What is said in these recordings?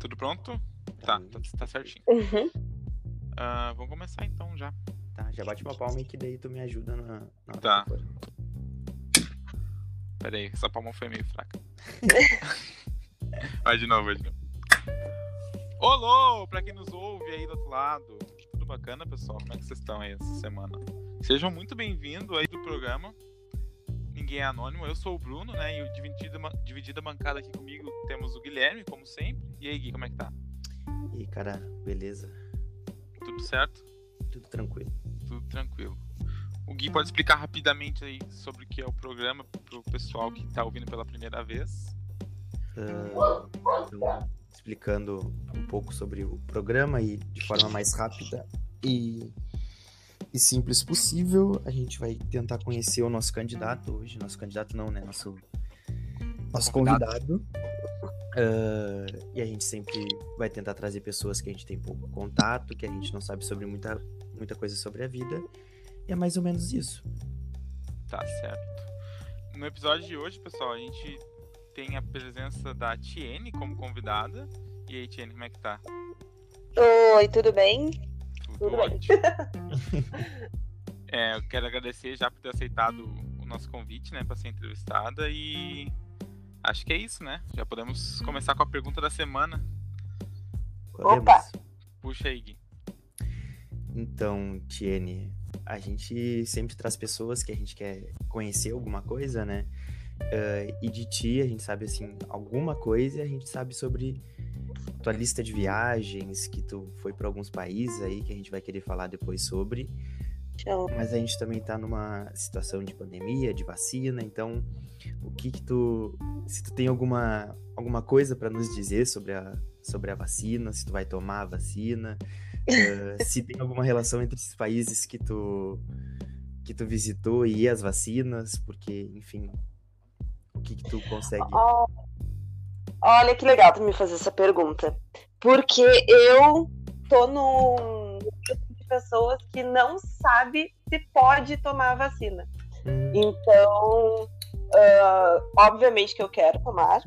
Tudo pronto? Tá, tá, tá certinho. Uhum. Uh, vamos começar então já. Tá, já bate uma palma e que daí tu me ajuda na. na tá. Pera aí, essa palma foi meio fraca. vai de novo, vai de novo. Olô, pra quem nos ouve aí do outro lado. Tudo bacana, pessoal? Como é que vocês estão aí essa semana? Sejam muito bem-vindos aí do programa. Ninguém é anônimo, eu sou o Bruno, né? E dividido, dividida bancada aqui comigo temos o Guilherme, como sempre. E aí, Gui, como é que tá? E aí, cara, beleza? Tudo certo? Tudo tranquilo. Tudo tranquilo. O Gui pode explicar rapidamente aí sobre o que é o programa pro pessoal que tá ouvindo pela primeira vez. Uh, então, explicando um pouco sobre o programa e de forma mais rápida e, e simples possível, a gente vai tentar conhecer o nosso candidato hoje. Nosso candidato não, né? Nosso, nosso convidado. Uh, e a gente sempre vai tentar trazer pessoas que a gente tem pouco contato, que a gente não sabe sobre muita, muita coisa sobre a vida. E é mais ou menos isso. Tá certo. No episódio de hoje, pessoal, a gente tem a presença da Tiene como convidada. E aí, Tiene, como é que tá? Oi, tudo bem? Tudo, tudo ótimo. é, eu quero agradecer já por ter aceitado o nosso convite, né, para ser entrevistada e Acho que é isso, né? Já podemos começar com a pergunta da semana. Opa! Puxa aí, Gui. Então, Tiene, a gente sempre traz pessoas que a gente quer conhecer alguma coisa, né? Uh, e de ti, a gente sabe, assim, alguma coisa e a gente sabe sobre tua lista de viagens, que tu foi para alguns países aí, que a gente vai querer falar depois sobre. Mas a gente também tá numa situação de pandemia, de vacina, então o que que tu se tu tem alguma alguma coisa para nos dizer sobre a sobre a vacina, se tu vai tomar a vacina, uh, se tem alguma relação entre esses países que tu que tu visitou e as vacinas, porque, enfim, o que que tu consegue oh, Olha que legal tu me fazer essa pergunta. Porque eu tô num pessoas que não sabe se pode tomar a vacina. Então, uh, obviamente que eu quero tomar,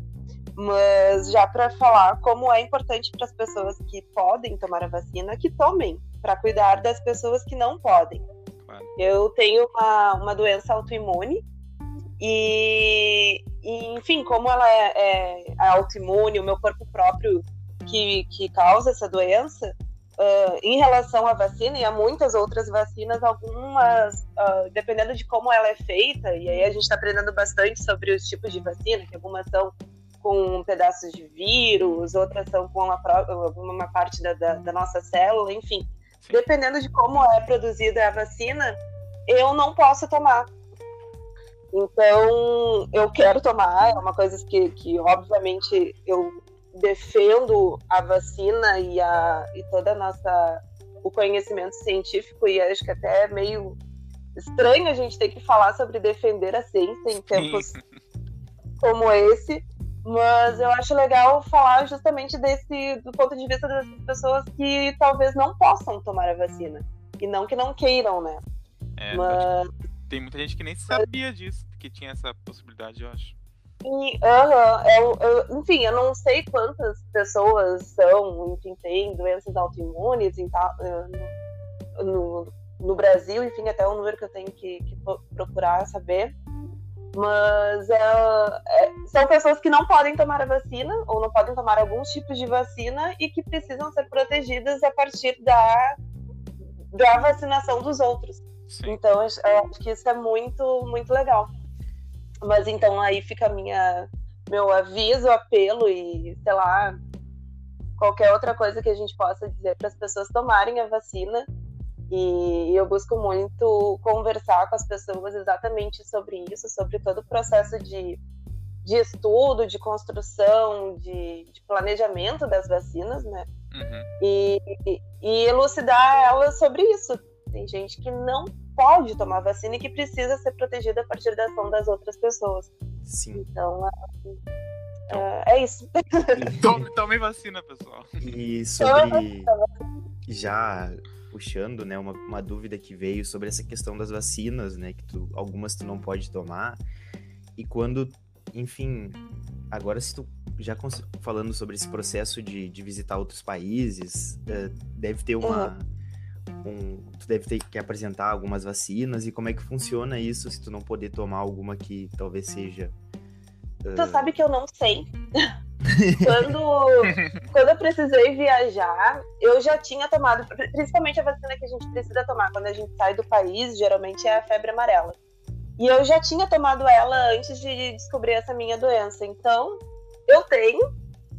mas já para falar como é importante para as pessoas que podem tomar a vacina, que tomem, para cuidar das pessoas que não podem. Claro. Eu tenho uma, uma doença autoimune e, e, enfim, como ela é, é autoimune, o meu corpo próprio que, que causa essa doença, Uh, em relação à vacina e a muitas outras vacinas, algumas, uh, dependendo de como ela é feita, e aí a gente está aprendendo bastante sobre os tipos de vacina, que algumas são com pedaços de vírus, outras são com uma, uma parte da, da, da nossa célula, enfim. Sim. Dependendo de como é produzida a vacina, eu não posso tomar. Então, eu quero tomar, é uma coisa que, que obviamente, eu defendo a vacina e, a, e toda a nossa o conhecimento científico e acho que até é meio estranho a gente ter que falar sobre defender a ciência em tempos como esse, mas eu acho legal falar justamente desse do ponto de vista das pessoas que talvez não possam tomar a vacina e não que não queiram, né? É, mas... tem muita gente que nem sabia disso, que tinha essa possibilidade, eu acho. E, uh eu, eu, enfim, eu não sei quantas pessoas são, enfim, têm doenças autoimunes em tal, uh, no, no Brasil, enfim, até o número que eu tenho que, que procurar saber. Mas uh, é, são pessoas que não podem tomar a vacina ou não podem tomar alguns tipos de vacina e que precisam ser protegidas a partir da, da vacinação dos outros. Sim. Então, eu acho que isso é muito, muito legal. Mas então aí fica minha meu aviso, apelo e, sei lá, qualquer outra coisa que a gente possa dizer para as pessoas tomarem a vacina. E eu busco muito conversar com as pessoas exatamente sobre isso, sobre todo o processo de, de estudo, de construção, de, de planejamento das vacinas, né? Uhum. E, e elucidar elas sobre isso. Tem gente que não pode tomar vacina e que precisa ser protegida a partir da ação das outras pessoas. Sim. Então, é, é, é isso. Tome, tome vacina, pessoal. E sobre. Já puxando, né, uma, uma dúvida que veio sobre essa questão das vacinas, né, que tu, algumas tu não pode tomar. E quando, enfim, agora se tu já falando sobre esse processo de, de visitar outros países, uh, deve ter uma. Um, tu deve ter que apresentar algumas vacinas e como é que funciona isso se tu não poder tomar alguma que talvez seja. Uh... Tu sabe que eu não sei. quando, quando eu precisei viajar, eu já tinha tomado, principalmente a vacina que a gente precisa tomar quando a gente sai do país, geralmente é a febre amarela. E eu já tinha tomado ela antes de descobrir essa minha doença. Então, eu tenho.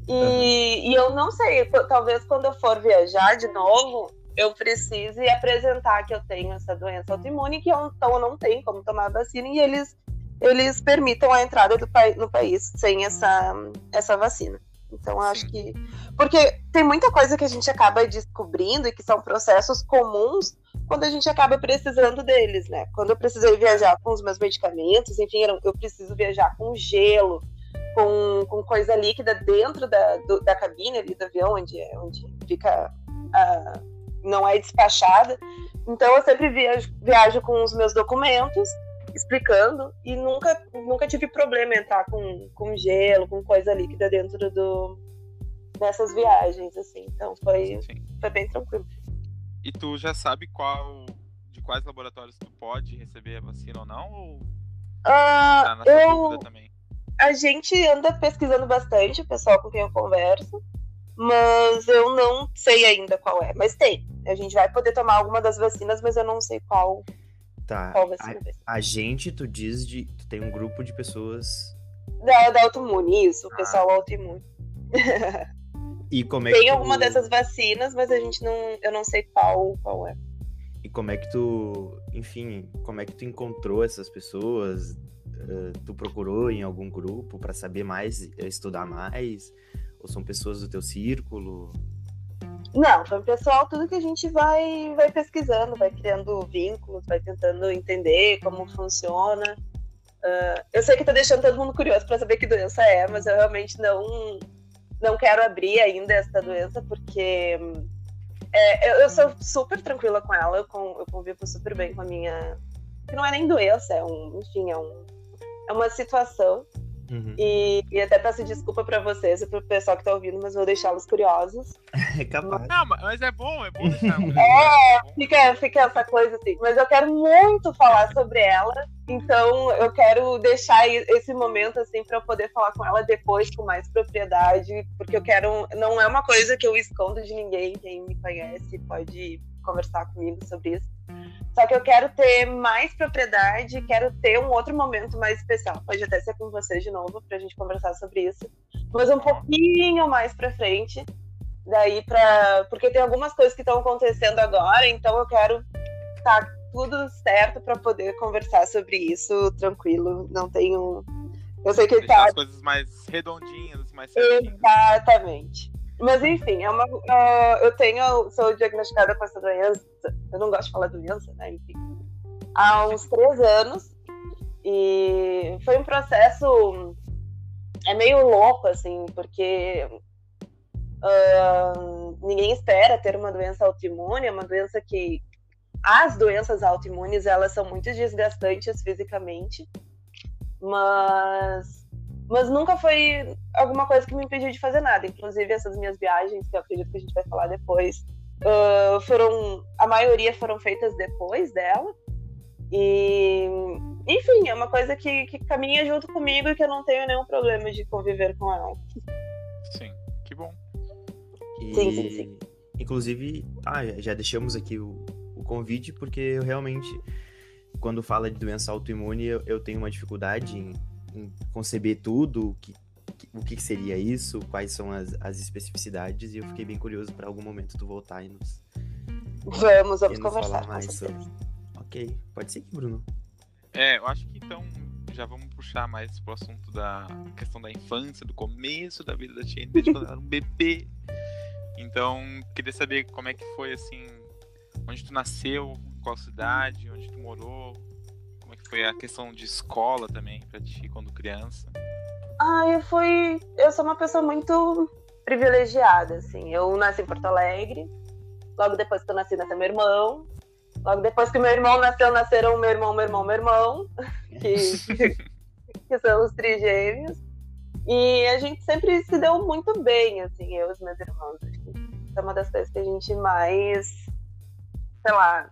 E, uhum. e eu não sei, talvez quando eu for viajar de novo, eu precise apresentar que eu tenho essa doença autoimune, que eu, então eu não tenho como tomar vacina, e eles, eles permitam a entrada do no país sem essa, essa vacina. Então, acho que. Porque tem muita coisa que a gente acaba descobrindo e que são processos comuns quando a gente acaba precisando deles, né? Quando eu precisei viajar com os meus medicamentos, enfim, eu preciso viajar com gelo, com, com coisa líquida dentro da, do, da cabine ali do avião, onde, onde fica. Uh, não é despachada. Então eu sempre viajo, viajo com os meus documentos explicando e nunca, nunca tive problema em entrar com, com gelo, com coisa líquida dentro do, dessas viagens, assim. Então foi, foi bem tranquilo. E tu já sabe qual de quais laboratórios tu pode receber a vacina ou não? Ou uh, tá eu... também? A gente anda pesquisando bastante, o pessoal com quem eu converso, mas eu não sei ainda qual é. Mas tem. A gente vai poder tomar alguma das vacinas, mas eu não sei qual. Tá. Qual vacina a, a gente, tu diz de. Tu tem um grupo de pessoas. Da, da autoimune, isso, o ah. pessoal autoimune. E como é Tem que tu... alguma dessas vacinas, mas a gente não. Eu não sei qual, qual é. E como é que tu. Enfim, como é que tu encontrou essas pessoas? Uh, tu procurou em algum grupo para saber mais, eh, estudar mais? Ou são pessoas do teu círculo? Não, foi pessoal, tudo que a gente vai, vai pesquisando, vai criando vínculos, vai tentando entender como funciona. Uh, eu sei que tá deixando todo mundo curioso para saber que doença é, mas eu realmente não, não quero abrir ainda essa doença, porque é, eu, eu, sou super tranquila com ela, eu, eu convivo super bem com a minha. que não é nem doença, é um, enfim, é, um, é uma situação. Uhum. E, e, até peço desculpa para vocês e pro pessoal que tá ouvindo, mas vou deixá-los curiosos. É capaz. Não, mas é bom, é bom deixar. é, fica, fica essa coisa assim. Mas eu quero muito falar sobre ela. Então eu quero deixar esse momento assim para eu poder falar com ela depois com mais propriedade, porque eu quero. Não é uma coisa que eu escondo de ninguém. Quem me conhece pode conversar comigo sobre isso. Só que eu quero ter mais propriedade, quero ter um outro momento mais especial. Pode até ser com vocês de novo para a gente conversar sobre isso, mas um pouquinho mais para frente. Daí para, porque tem algumas coisas que estão acontecendo agora, então eu quero estar tá tudo certo para poder conversar sobre isso tranquilo. Não tenho. Eu sei que Deixar tá. as coisas mais redondinhas, mais certinhas. Exatamente. Mas enfim, é uma, uh, eu tenho, sou diagnosticada com essa doença. Eu não gosto de falar doença, né? Enfim, há uns três anos. E foi um processo é meio louco, assim, porque uh, ninguém espera ter uma doença autoimune, é uma doença que as doenças autoimunes elas são muito desgastantes fisicamente, mas mas nunca foi alguma coisa que me impediu de fazer nada. Inclusive essas minhas viagens, que eu acredito que a gente vai falar depois, uh, foram a maioria foram feitas depois dela. E enfim, é uma coisa que, que caminha junto comigo e que eu não tenho nenhum problema de conviver com ela. Sim, que bom. E, sim, sim, sim. Inclusive, ah, já deixamos aqui o, convite, porque eu realmente, quando fala de doença autoimune, eu, eu tenho uma dificuldade em conceber tudo, o que, o que seria isso, quais são as, as especificidades, e eu fiquei bem curioso para algum momento tu voltar e nos. Vamos, vamos conversar. mais sobre. Ok, pode ser que, Bruno. É, eu acho que então já vamos puxar mais pro assunto da questão da infância, do começo da vida da Tiene, desde quando ela era um bebê. Então, queria saber como é que foi assim onde tu nasceu, qual cidade, onde tu morou, foi a questão de escola também para ti quando criança? Ah, eu fui, eu sou uma pessoa muito privilegiada, assim. Eu nasci em Porto Alegre. Logo depois que eu nasci, nasceu meu irmão. Logo depois que meu irmão nasceu, nasceram meu irmão, meu irmão, meu irmão, que, que são os trigêmeos. E a gente sempre se deu muito bem, assim, eu e os meus irmãos. Acho que é uma das coisas que a gente mais, sei lá,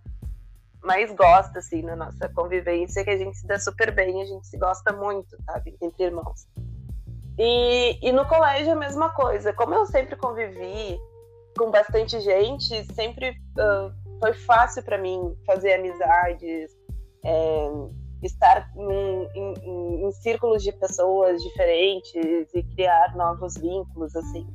mais gosta, assim, na nossa convivência, que a gente se dá super bem, a gente se gosta muito, sabe, entre irmãos. E, e no colégio a mesma coisa. Como eu sempre convivi com bastante gente, sempre uh, foi fácil para mim fazer amizades, é, estar em, em, em, círculos de pessoas diferentes e criar novos vínculos, assim.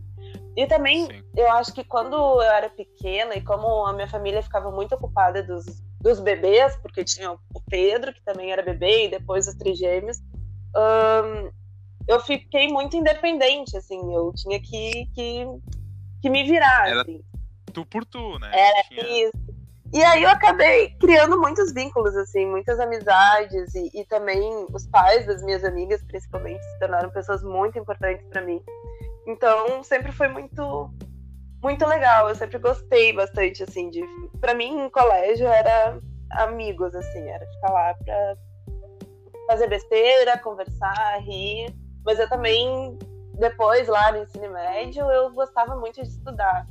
E também, Sim. eu acho que quando eu era pequena e como a minha família ficava muito ocupada dos, dos bebês, porque tinha o Pedro, que também era bebê, e depois os trigêmeos, um, eu fiquei muito independente, assim, eu tinha que, que, que me virar, era assim. tu por tu, né? Era tinha... isso. E aí eu acabei criando muitos vínculos, assim, muitas amizades e, e também os pais das minhas amigas, principalmente, se tornaram pessoas muito importantes para mim. Então sempre foi muito muito legal. Eu sempre gostei bastante, assim, de. Pra mim, em colégio era amigos, assim, era ficar lá pra fazer besteira, conversar, rir. Mas eu também, depois, lá no ensino médio, eu gostava muito de estudar.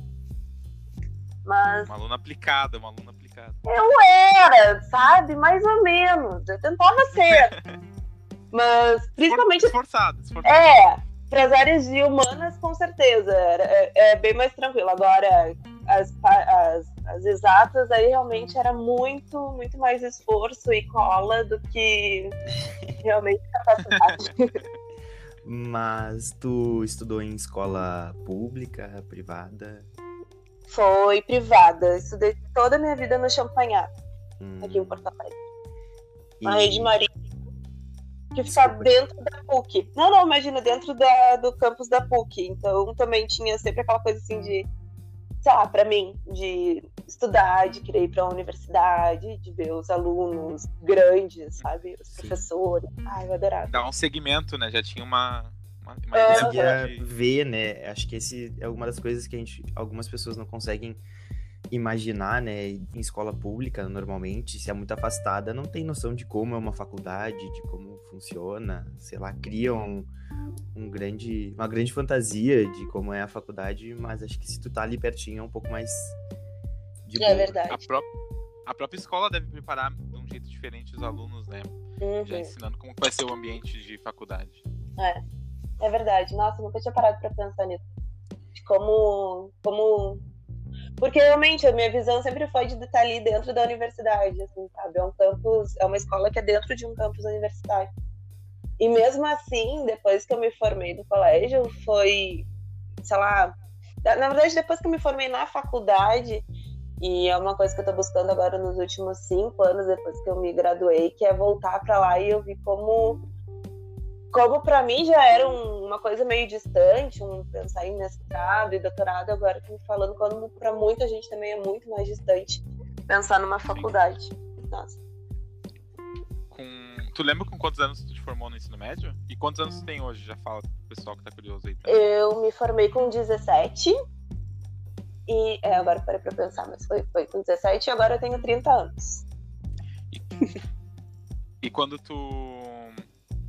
Mas... Uma aluna aplicada, uma aluna aplicada. Eu era, sabe? Mais ou menos. Eu tentava ser. Mas, principalmente. Esforçado, esforçado. É, para as áreas de humanas, com certeza. É, é, bem mais tranquilo. Agora, as, as, as, exatas, aí realmente era muito, muito mais esforço e cola do que realmente capacidade. Mas tu estudou em escola pública, privada? Foi privada. Estudei toda a minha vida no Champagnat, hum. aqui em Porto Alegre. E... A rede Maria, que fica dentro da PUC. Não, não, imagina, dentro da, do campus da PUC. Então também tinha sempre aquela coisa assim de, sei lá, pra mim, de estudar, de querer ir pra universidade, de ver os alunos grandes, sabe? Os Sim. professores. Ai, eu adorava. Dá um segmento, né? Já tinha uma conseguia ver, né? Acho que esse é uma das coisas que a gente, algumas pessoas não conseguem imaginar, né? Em escola pública, normalmente, se é muito afastada, não tem noção de como é uma faculdade, de como funciona, sei lá, criam um, um grande, uma grande fantasia de como é a faculdade, mas acho que se tu tá ali pertinho é um pouco mais de É boa. verdade. A, pró a própria escola deve preparar de um jeito diferente os alunos, né? Uhum. Já ensinando como vai ser o ambiente de faculdade. É. É verdade. Nossa, nunca tinha parado para pensar nisso. De como, como. Porque realmente a minha visão sempre foi de estar ali dentro da universidade, assim, sabe? É um campus, é uma escola que é dentro de um campus universitário. E mesmo assim, depois que eu me formei do colégio, foi, sei lá, na verdade, depois que eu me formei na faculdade, e é uma coisa que eu tô buscando agora nos últimos cinco anos, depois que eu me graduei, que é voltar para lá e eu vi como como para mim já era um, uma coisa meio distante, um pensar em mestrado e doutorado, agora que me falando, quando para muita gente também é muito mais distante pensar numa faculdade. Nossa. Com... Tu lembra com quantos anos tu te formou no ensino médio? E quantos anos tu tem hoje? Já fala pro pessoal que tá curioso aí. Tá? Eu me formei com 17. E é, agora parei pra pensar, mas foi, foi com 17 e agora eu tenho 30 anos. E, e quando tu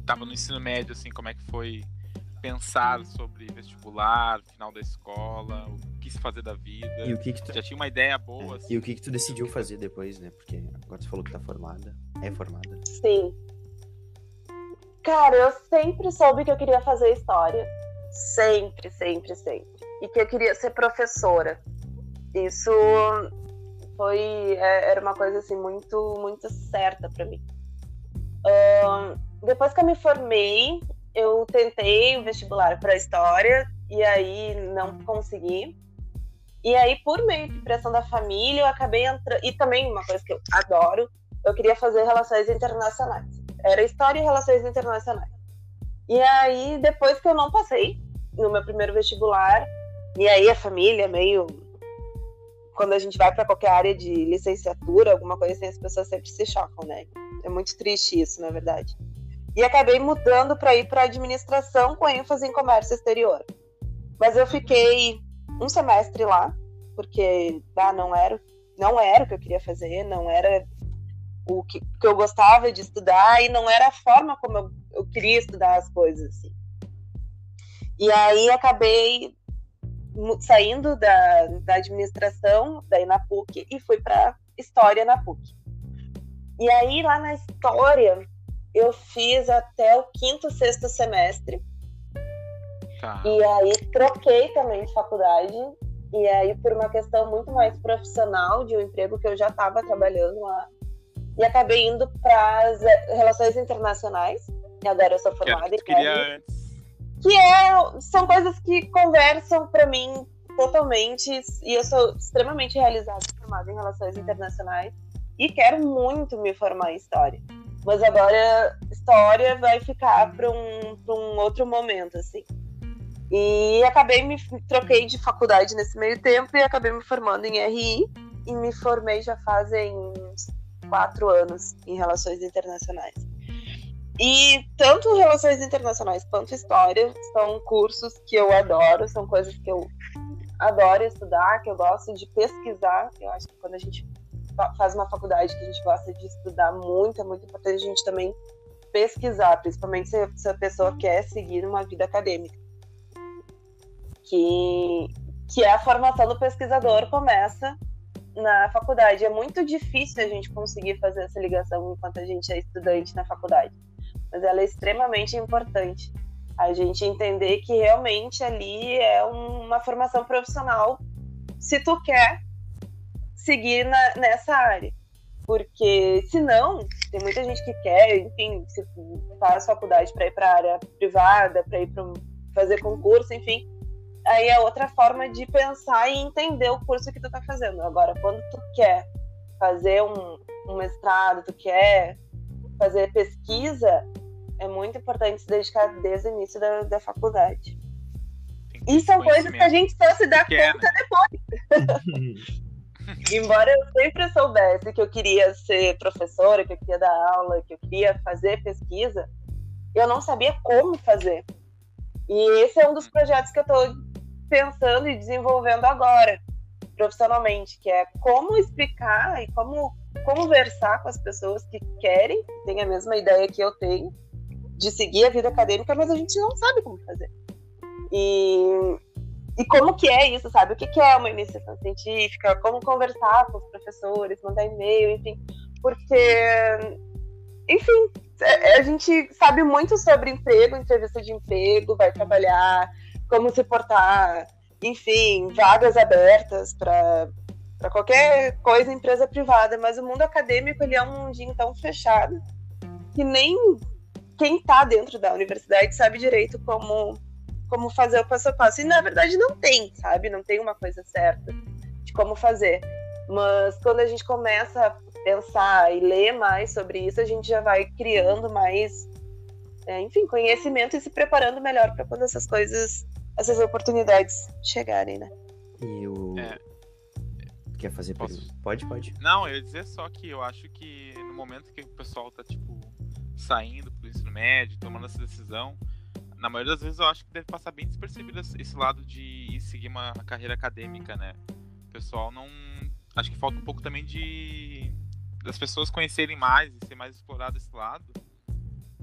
estava no ensino médio, assim, como é que foi pensar sobre vestibular, final da escola, o que se fazer da vida? E o que, que tu... Já tinha uma ideia boa? É. Assim, e o que que tu decidiu fazer depois, né? Porque agora tu falou que tá formada. É formada. Sim. Cara, eu sempre soube que eu queria fazer história. Sempre, sempre, sempre. E que eu queria ser professora. Isso foi é, era uma coisa assim muito muito certa para mim. Uh, depois que eu me formei, eu tentei o vestibular para história e aí não consegui. E aí, por meio de pressão da família, eu acabei entrando. E também, uma coisa que eu adoro, eu queria fazer relações internacionais. Era história e relações internacionais. E aí, depois que eu não passei no meu primeiro vestibular, e aí a família meio. Quando a gente vai para qualquer área de licenciatura, alguma coisa assim, as pessoas sempre se chocam, né? É muito triste isso, na verdade e acabei mudando para ir para administração com ênfase em comércio exterior. Mas eu fiquei um semestre lá, porque ah, não era não era o que eu queria fazer, não era o que, que eu gostava de estudar e não era a forma como eu, eu queria estudar as coisas assim. E aí acabei saindo da, da administração, daí na PUC, e fui para História na PUC. E aí lá na História eu fiz até o quinto, sexto semestre. Tá. E aí troquei também de faculdade. E aí, por uma questão muito mais profissional, de um emprego que eu já estava trabalhando lá, e acabei indo para as relações internacionais. E agora eu sou formada que, queria antes. Que é, são coisas que conversam para mim totalmente. E eu sou extremamente realizada formada em relações internacionais. E quero muito me formar em história. Mas agora história vai ficar para um, um outro momento, assim. E acabei me troquei de faculdade nesse meio tempo e acabei me formando em RI e me formei já fazem quatro anos em relações internacionais. E tanto relações internacionais quanto história são cursos que eu adoro, são coisas que eu adoro estudar, que eu gosto de pesquisar. Eu acho que quando a gente faz uma faculdade que a gente gosta de estudar muito, é muito importante a gente também pesquisar, principalmente se, se a pessoa quer seguir uma vida acadêmica. Que, que é a formação do pesquisador começa na faculdade. É muito difícil a gente conseguir fazer essa ligação enquanto a gente é estudante na faculdade, mas ela é extremamente importante. A gente entender que realmente ali é uma formação profissional se tu quer seguir na, nessa área. Porque, se não, tem muita gente que quer, enfim, se faz faculdade para ir para a área privada, para ir para fazer concurso, enfim, aí é outra forma de pensar e entender o curso que tu tá fazendo. Agora, quando tu quer fazer um, um mestrado, tu quer fazer pesquisa, é muito importante se dedicar desde o início da, da faculdade. E são coisas que a gente só se dá conta depois. Embora eu sempre soubesse que eu queria ser professora, que eu queria dar aula, que eu queria fazer pesquisa, eu não sabia como fazer. E esse é um dos projetos que eu estou pensando e desenvolvendo agora, profissionalmente, que é como explicar e como conversar com as pessoas que querem, têm a mesma ideia que eu tenho, de seguir a vida acadêmica, mas a gente não sabe como fazer. E, e como que é isso, sabe? O que, que é uma iniciação científica, como conversar com os professores, mandar e-mail, enfim. Porque, enfim, é, a gente sabe muito sobre emprego, entrevista de emprego, vai trabalhar, como se portar, enfim, vagas abertas para para qualquer coisa empresa privada, mas o mundo acadêmico ele é um mundinho tão fechado que nem quem está dentro da universidade sabe direito como como fazer o passo a passo. E na verdade não tem, sabe? Não tem uma coisa certa de como fazer. Mas quando a gente começa a pensar e ler mais sobre isso, a gente já vai criando mais, é, enfim, conhecimento e se preparando melhor para quando essas coisas essas oportunidades chegarem, né? E o. É. Quer fazer Posso... Pode, pode. Não, eu ia dizer só que eu acho que no momento que o pessoal tá, tipo, saindo pro ensino médio, tomando essa decisão, na maioria das vezes eu acho que deve passar bem despercebido esse lado de seguir uma carreira acadêmica, né? O pessoal não. Acho que falta um pouco também de. das pessoas conhecerem mais e ser mais explorado esse lado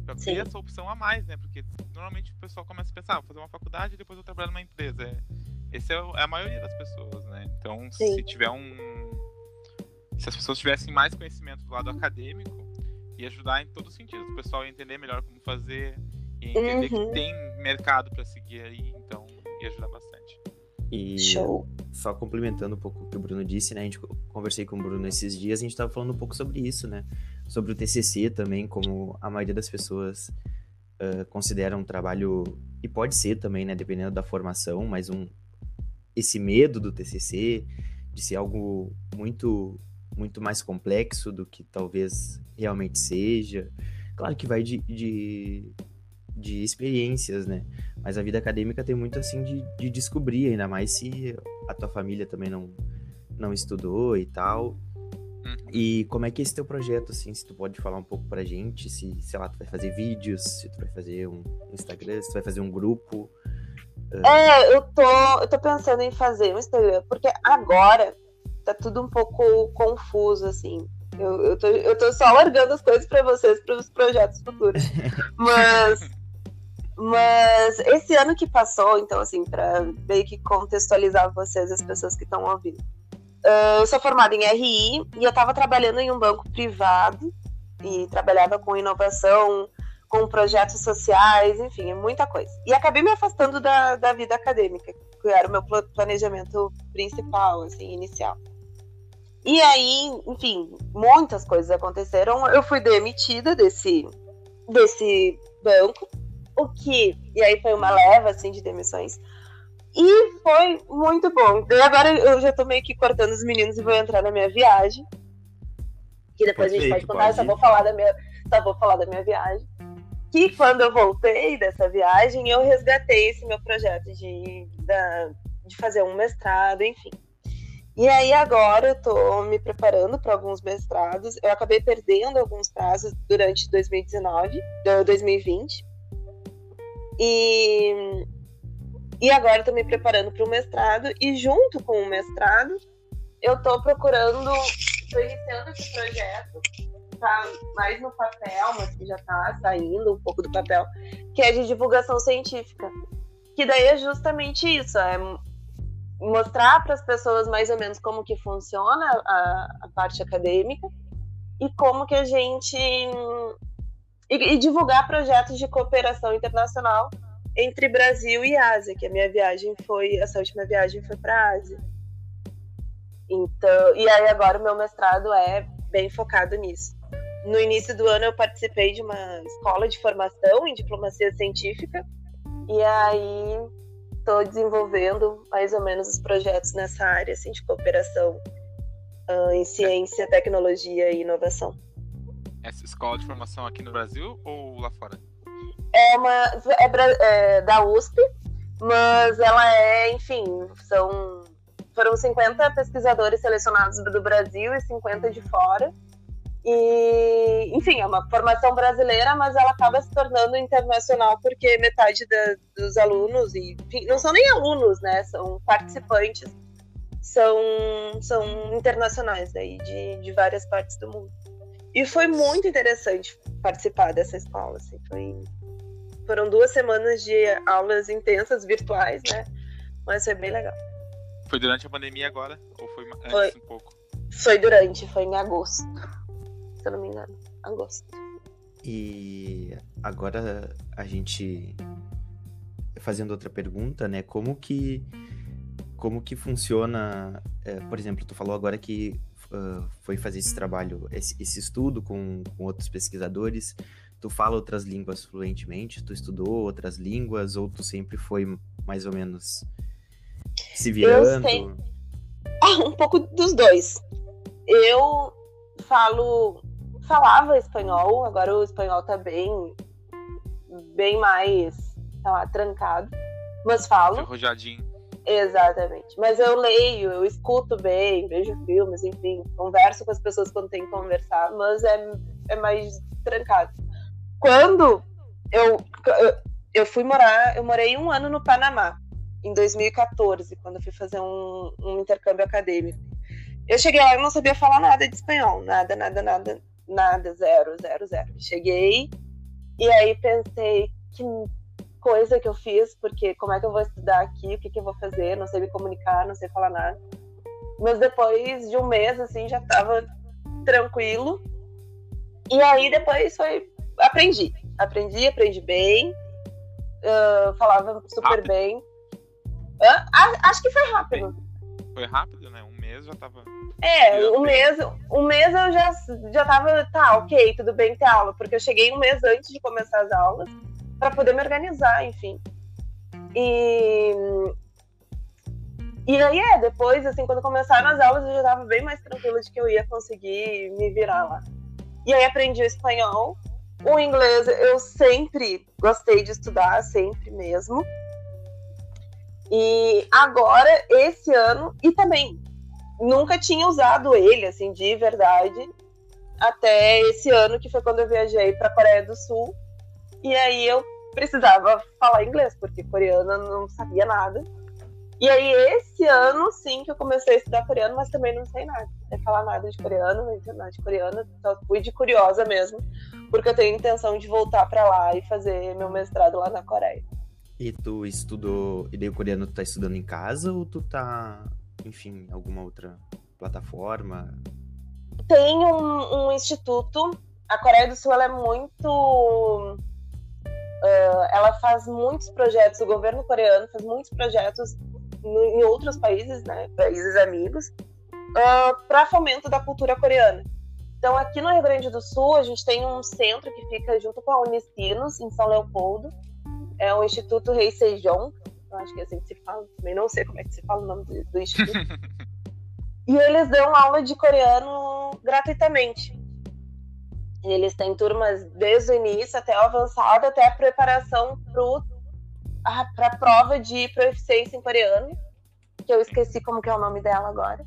Pra ter essa opção a mais, né? Porque normalmente o pessoal começa a pensar, ah, vou fazer uma faculdade e depois eu trabalho numa empresa. É, esse é, é, a maioria das pessoas, né? Então, Sim. se tiver um. Se as pessoas tivessem mais conhecimento do lado acadêmico, ia ajudar em todos os sentidos. O pessoal ia entender melhor como fazer, e entender uhum. que tem mercado para seguir aí, então ia ajudar bastante. E Show. só complementando um pouco o que o Bruno disse, né? A gente conversei com o Bruno esses dias, a gente estava falando um pouco sobre isso, né? Sobre o TCC também, como a maioria das pessoas uh, considera um trabalho e pode ser também, né? Dependendo da formação, mas um esse medo do TCC de ser algo muito muito mais complexo do que talvez realmente seja. Claro que vai de, de de experiências, né? Mas a vida acadêmica tem muito assim de, de descobrir, ainda mais se a tua família também não, não estudou e tal. Uhum. E como é que é esse teu projeto, assim, se tu pode falar um pouco pra gente, se, sei lá, tu vai fazer vídeos, se tu vai fazer um Instagram, se tu vai fazer um grupo. Uh... É, eu tô, eu tô pensando em fazer um Instagram, porque agora tá tudo um pouco confuso, assim. Eu, eu, tô, eu tô só largando as coisas para vocês, para os projetos futuros. Mas Mas esse ano que passou, então, assim, para meio que contextualizar vocês, as pessoas que estão ouvindo. Uh, eu sou formada em RI e eu estava trabalhando em um banco privado e trabalhava com inovação, com projetos sociais, enfim, muita coisa. E acabei me afastando da, da vida acadêmica, que era o meu planejamento principal, assim, inicial. E aí, enfim, muitas coisas aconteceram. Eu fui demitida desse, desse banco, o que. E aí foi uma leva assim de demissões. E foi muito bom. E agora eu já tô meio que cortando os meninos e vou entrar na minha viagem. Que depois pode a gente pode contar, pode. só vou falar da minha. Só vou falar da minha viagem. Que quando eu voltei dessa viagem, eu resgatei esse meu projeto de, da, de fazer um mestrado, enfim. E aí agora eu tô me preparando para alguns mestrados. Eu acabei perdendo alguns prazos durante 2019, 2020. E, e agora estou me preparando para o mestrado. E junto com o mestrado, eu estou procurando, estou iniciando esse projeto, tá mais no papel, mas que já está saindo um pouco do papel, que é de divulgação científica. Que daí é justamente isso, é mostrar para as pessoas mais ou menos como que funciona a, a parte acadêmica e como que a gente e, e, divulgar projetos de cooperação internacional entre Brasil e Ásia, que a minha viagem foi, essa última viagem foi para Ásia. Então, e aí agora o meu mestrado é bem focado nisso. No início do ano eu participei de uma escola de formação em diplomacia científica e aí estou desenvolvendo mais ou menos os projetos nessa área assim, de cooperação uh, em ciência, tecnologia e inovação. Essa escola de formação aqui no Brasil ou lá fora? É uma é, é da USP, mas ela é, enfim, são foram 50 pesquisadores selecionados do Brasil e 50 de fora. E, enfim, é uma formação brasileira, mas ela acaba se tornando internacional porque metade da, dos alunos, e enfim, não são nem alunos, né? São participantes, são, são internacionais daí, de, de várias partes do mundo. E foi muito interessante participar dessa escola, assim, foi... Foram duas semanas de aulas intensas, virtuais, né? Mas foi bem legal. Foi durante a pandemia agora? Ou foi antes foi, um pouco? Foi durante, foi em agosto se eu não me engano. Agosto. E agora a gente fazendo outra pergunta, né? Como que como que funciona? É, por exemplo, tu falou agora que uh, foi fazer esse trabalho, esse, esse estudo com, com, outros pesquisadores. Tu fala outras línguas fluentemente? Tu estudou outras línguas ou tu sempre foi mais ou menos se virando? Eu Ah, um pouco dos dois. Eu falo falava espanhol, agora o espanhol tá bem, bem mais, sei lá, trancado. Mas falo. Arrojadinho. Exatamente. Mas eu leio, eu escuto bem, vejo filmes, enfim, converso com as pessoas quando tem que conversar, mas é, é mais trancado. Quando eu, eu fui morar, eu morei um ano no Panamá, em 2014, quando eu fui fazer um, um intercâmbio acadêmico. Eu cheguei lá e não sabia falar nada de espanhol, nada, nada, nada nada, zero, zero, zero. Cheguei e aí pensei que coisa que eu fiz, porque como é que eu vou estudar aqui, o que, que eu vou fazer, não sei me comunicar, não sei falar nada. Mas depois de um mês, assim, já tava tranquilo. E aí depois foi. Aprendi. Aprendi, aprendi bem. Uh, falava super rápido. bem. Acho que foi rápido. Foi rápido, né? Um mês já tava. É, um mês, um mês eu já, já tava, tá, ok, tudo bem ter aula, porque eu cheguei um mês antes de começar as aulas para poder me organizar, enfim. E, e aí é, depois, assim, quando começaram as aulas, eu já tava bem mais tranquila de que eu ia conseguir me virar lá. E aí aprendi o espanhol. O inglês eu sempre gostei de estudar, sempre mesmo. E agora, esse ano, e também nunca tinha usado ele, assim, de verdade, até esse ano, que foi quando eu viajei para Coreia do Sul. E aí eu precisava falar inglês, porque coreana não sabia nada. E aí esse ano, sim, que eu comecei a estudar coreano, mas também não sei nada. sem falar nada de coreano, na internet coreana, só fui de curiosa mesmo, porque eu tenho intenção de voltar para lá e fazer meu mestrado lá na Coreia. E tu estudou, e daí o coreano tu tá estudando em casa ou tu tá, enfim, alguma outra plataforma? Tem um, um instituto, a Coreia do Sul ela é muito Uh, ela faz muitos projetos, o governo coreano faz muitos projetos no, em outros países, né, países amigos, uh, ah, para fomento da cultura coreana. Então, aqui no Rio Grande do Sul, a gente tem um centro que fica junto com a Unicinos, em São Leopoldo. É o Instituto Rei Sejong. Eu acho que é assim que se fala. Também não sei como é que se fala o nome do, do instituto. e eles dão aula de coreano gratuitamente. Eles têm turmas desde o início até o avançado, até a preparação para a prova de proficiência em coreano, que eu esqueci como que é o nome dela agora.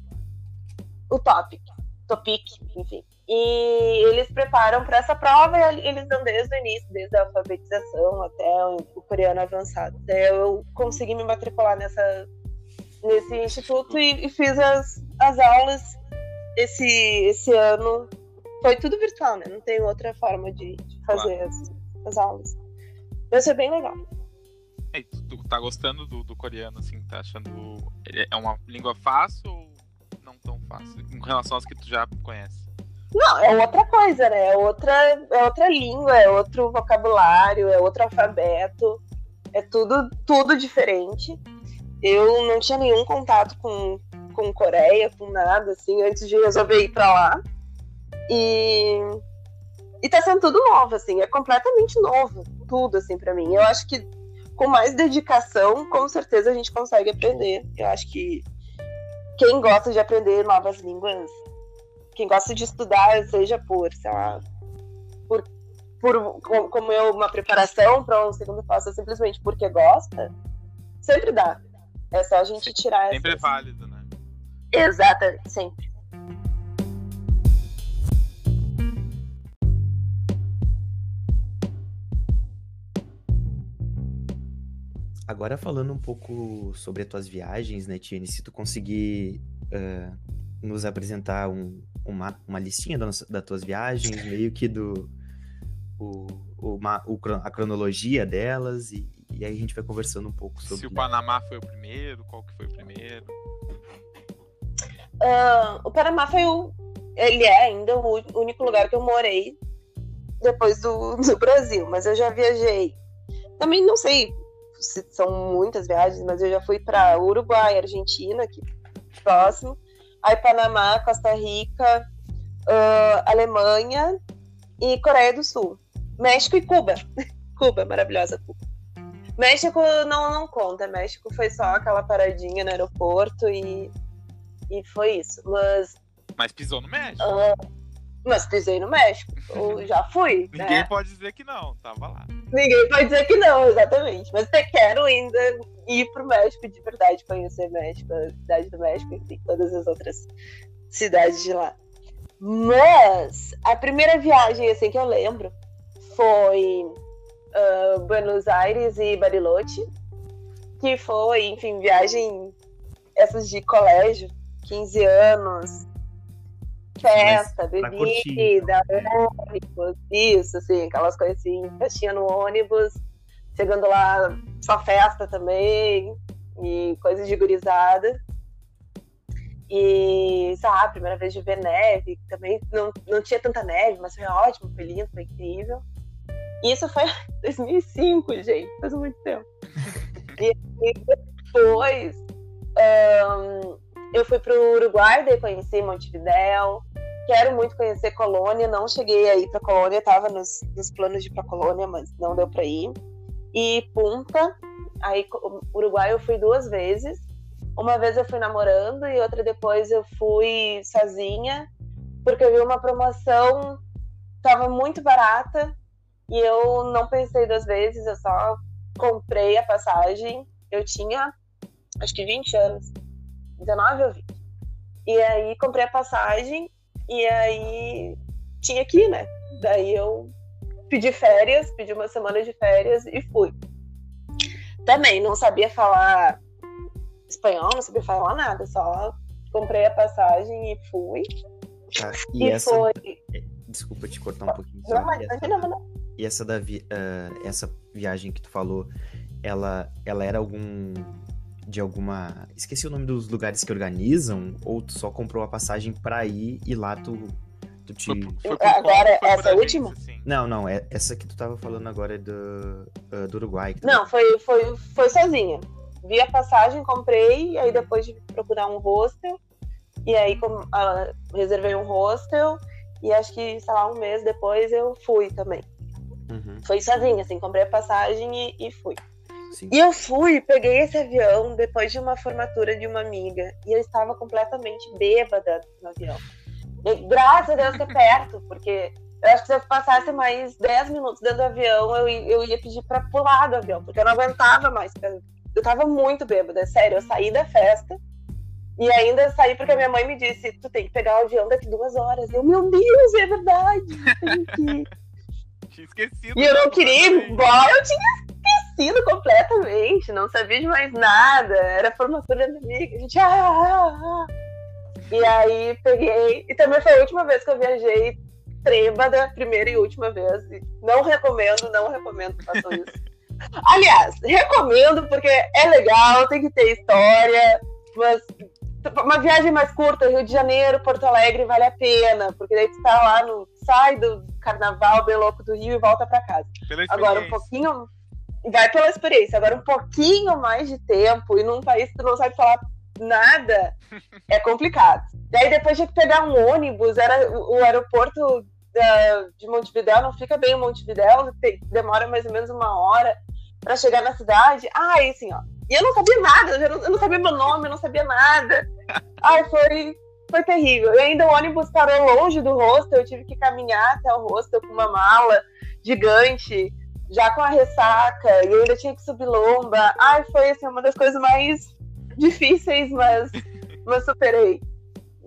O Topic. Topic, enfim. E eles preparam para essa prova e eles dão desde o início, desde a alfabetização até o, coreano avançado. Até eu consegui me matricular nessa, nesse instituto e, e fiz as, as aulas esse, esse ano foi tudo virtual, né? Não tem outra forma de, de fazer claro. as, as, aulas. Vai ser bem legal. E tu, tu tá gostando do, do, coreano, assim? Tá achando. É uma língua fácil ou não tão fácil? Em relação às que tu já conhece? Não, é outra coisa, né? É outra, é outra língua, é outro vocabulário, é outro alfabeto. É tudo, tudo diferente. Eu não tinha nenhum contato com, com Coreia, com nada, assim, antes de resolver ir pra lá. E, e tá sendo tudo novo, assim, é completamente novo, tudo, assim, para mim. Eu acho que com mais dedicação, com certeza a gente consegue aprender. Eu acho que quem gosta de aprender novas línguas, quem gosta de estudar, seja por, sei lá, por, por como eu, uma preparação para um segundo passo, simplesmente porque gosta, sempre dá. É só a gente tirar Sempre essas... é válido, né? Exatamente, sempre. Agora falando um pouco sobre as tuas viagens, né, Tiene? Se tu conseguir uh, nos apresentar um, uma, uma listinha das, das tuas viagens, meio que do o, o, o, a cronologia delas, e, e aí a gente vai conversando um pouco sobre. Se o Panamá foi o primeiro, qual que foi o primeiro? Uh, o Panamá foi o. Ele é ainda o único lugar que eu morei depois do, do Brasil, mas eu já viajei. Também não sei são muitas viagens, mas eu já fui para Uruguai, Argentina, aqui próximo, aí Panamá, Costa Rica, uh, Alemanha e Coreia do Sul. México e Cuba. Cuba, maravilhosa Cuba. México não, não conta. México foi só aquela paradinha no aeroporto e, e foi isso. Mas. Mas pisou no México. Uh, mas pisei no México. Eu já fui. Ninguém né? pode dizer que não, tava lá. Ninguém pode dizer que não, exatamente. Mas eu quero ainda ir pro México de verdade, conhecer México, a cidade do México, enfim, todas as outras cidades de lá. Mas a primeira viagem assim que eu lembro foi uh, Buenos Aires e Bariloche, que foi, enfim, viagem essas de colégio, 15 anos, festa, bebida, ônibus, isso, assim, aquelas coisas assim, festinha no ônibus, chegando lá, só festa também, e coisas de gurizada. E, sabe, primeira vez de ver neve, também não, não tinha tanta neve, mas foi ótimo, foi lindo, foi incrível. E isso foi em 2005, gente, faz muito tempo. e, e depois, um, eu fui para o Uruguai, daí conheci Montevidéu. Quero muito conhecer Colônia, não cheguei aí para Colônia, estava nos, nos, planos de ir para Colônia, mas não deu para ir. E Punta, aí Uruguai eu fui duas vezes. Uma vez eu fui namorando e outra depois eu fui sozinha, porque eu vi uma promoção, estava muito barata e eu não pensei duas vezes, eu só comprei a passagem. Eu tinha acho que 20 anos. 19 ou 20. E aí comprei a passagem e aí tinha que ir, né? Daí eu pedi férias, pedi uma semana de férias e fui. Também não sabia falar espanhol, não sabia falar nada, só comprei a passagem e fui. Tá, E, E, essa. foi. Desculpa te cortar um pouquinho. Não, mas E essa- mas não. E essa, da vi- ah, essa viagem que tu falou, ela, ela era algum. De alguma. Esqueci o nome dos lugares que organizam? Ou tu só comprou a passagem pra ir e lá tu, tu te. Foi, foi por Agora, conta, foi essa agência, última? assim. Não, não, é, essa que tu tava falando agora é do, ah, do Uruguai. tu- Não, foi, foi, foi sozinha. Vi a passagem, comprei, e aí depois de procurar um hostel. E aí com- ah, reservei um hostel. E acho que, sei lá, um mês depois eu fui também. Uhum, Foi sozinha, assim, comprei a passagem e, e fui. Sim. E eu fui, peguei esse avião depois de uma formatura de uma amiga. E eu estava completamente bêbada no avião. E, graças a Deus que é perto, porque eu acho que se eu passasse mais 10 minutos dentro do avião, eu, eu ia pedir pra pular do avião, porque eu não aguentava mais. Eu eu tava muito bêbada, sério. Eu saí da festa e ainda saí porque a minha mãe me disse: tu tem que pegar o avião daqui duas horas. Eu, meu Deus, é verdade. Que. Tinha esquecido. E eu não né, queria ir completamente. embora, eu tinha esquecido completamente, não sabia de mais nada. Era formatura da amiga, a gente. Ah, ah, ah. E aí peguei. E também foi a última vez que eu viajei trêbada, primeira e última vez. Não recomendo, não recomendo que façam isso. Aliás, recomendo porque é legal, tem que ter história, mas uma viagem mais curta, Rio de Janeiro, Porto Alegre, vale a pena, porque daí tu tá lá no. sai do carnaval bem louco do Rio e volta pra casa. Agora um pouquinho. Vai pela experiência, agora um pouquinho mais de tempo e num país que tu não sabe falar nada, é complicado. Daí depois tinha que pegar um ônibus, era o o aeroporto da- de Montevidéu, não fica bem em Montevidéu, tem- demora mais ou menos uma hora pra chegar na cidade. Ah, e assim, ó. E eu não sabia nada, eu, não, eu não sabia meu nome, eu não sabia nada. Ai, foi, foi terrível. E ainda o ônibus parou longe do hostel, eu tive que caminhar até o hostel com uma mala gigante, já com a ressaca, e eu ainda tinha que subir lomba. Ai, foi assim, uma das coisas mais difíceis, mas, mas superei.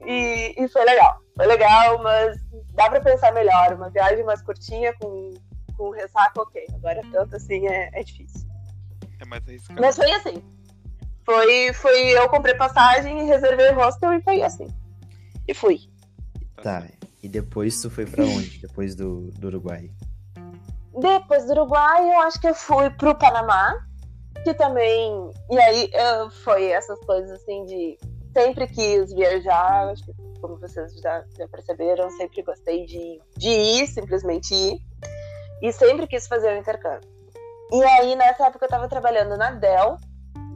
E, e foi legal. Foi legal, mas dá pra pensar melhor. Uma viagem mais curtinha com, com ressaca, ok. Agora tanto assim é, é difícil. É mais arriscado. Mas foi assim. Foi, foi eu comprei passagem e reservei hostel e foi assim. E fui. Tá, e depois tu foi pra onde? Depois do, do Uruguai? Depois do Uruguai, eu acho que eu fui pro Panamá, que também. E aí eu- foi essas coisas assim de. Sempre quis viajar, acho que como vocês já, já perceberam, sempre gostei de, de ir, simplesmente ir. E sempre quis fazer o intercâmbio. E aí, nessa época, eu tava trabalhando na Dell,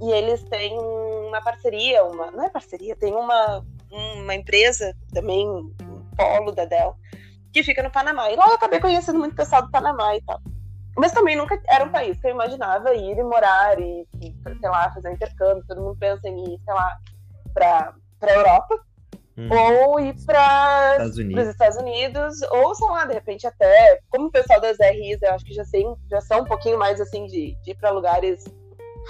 e eles têm uma parceria, uma. Não é parceria, tem uma, uma empresa também, um polo da Dell, que fica no Panamá. E lá eu acabei conhecendo muito pessoal do Panamá e tal. Mas também nunca era um país que eu imaginava ir e morar e, sei lá, fazer um intercâmbio. Todo mundo pensa em ir, sei lá, pra, pra Europa Hum, ou ir para Estados os Unidos. Estados Unidos, ou sei lá, de repente até, como o pessoal das RIs, eu acho que já, sei, já são um pouquinho mais assim de, de ir para lugares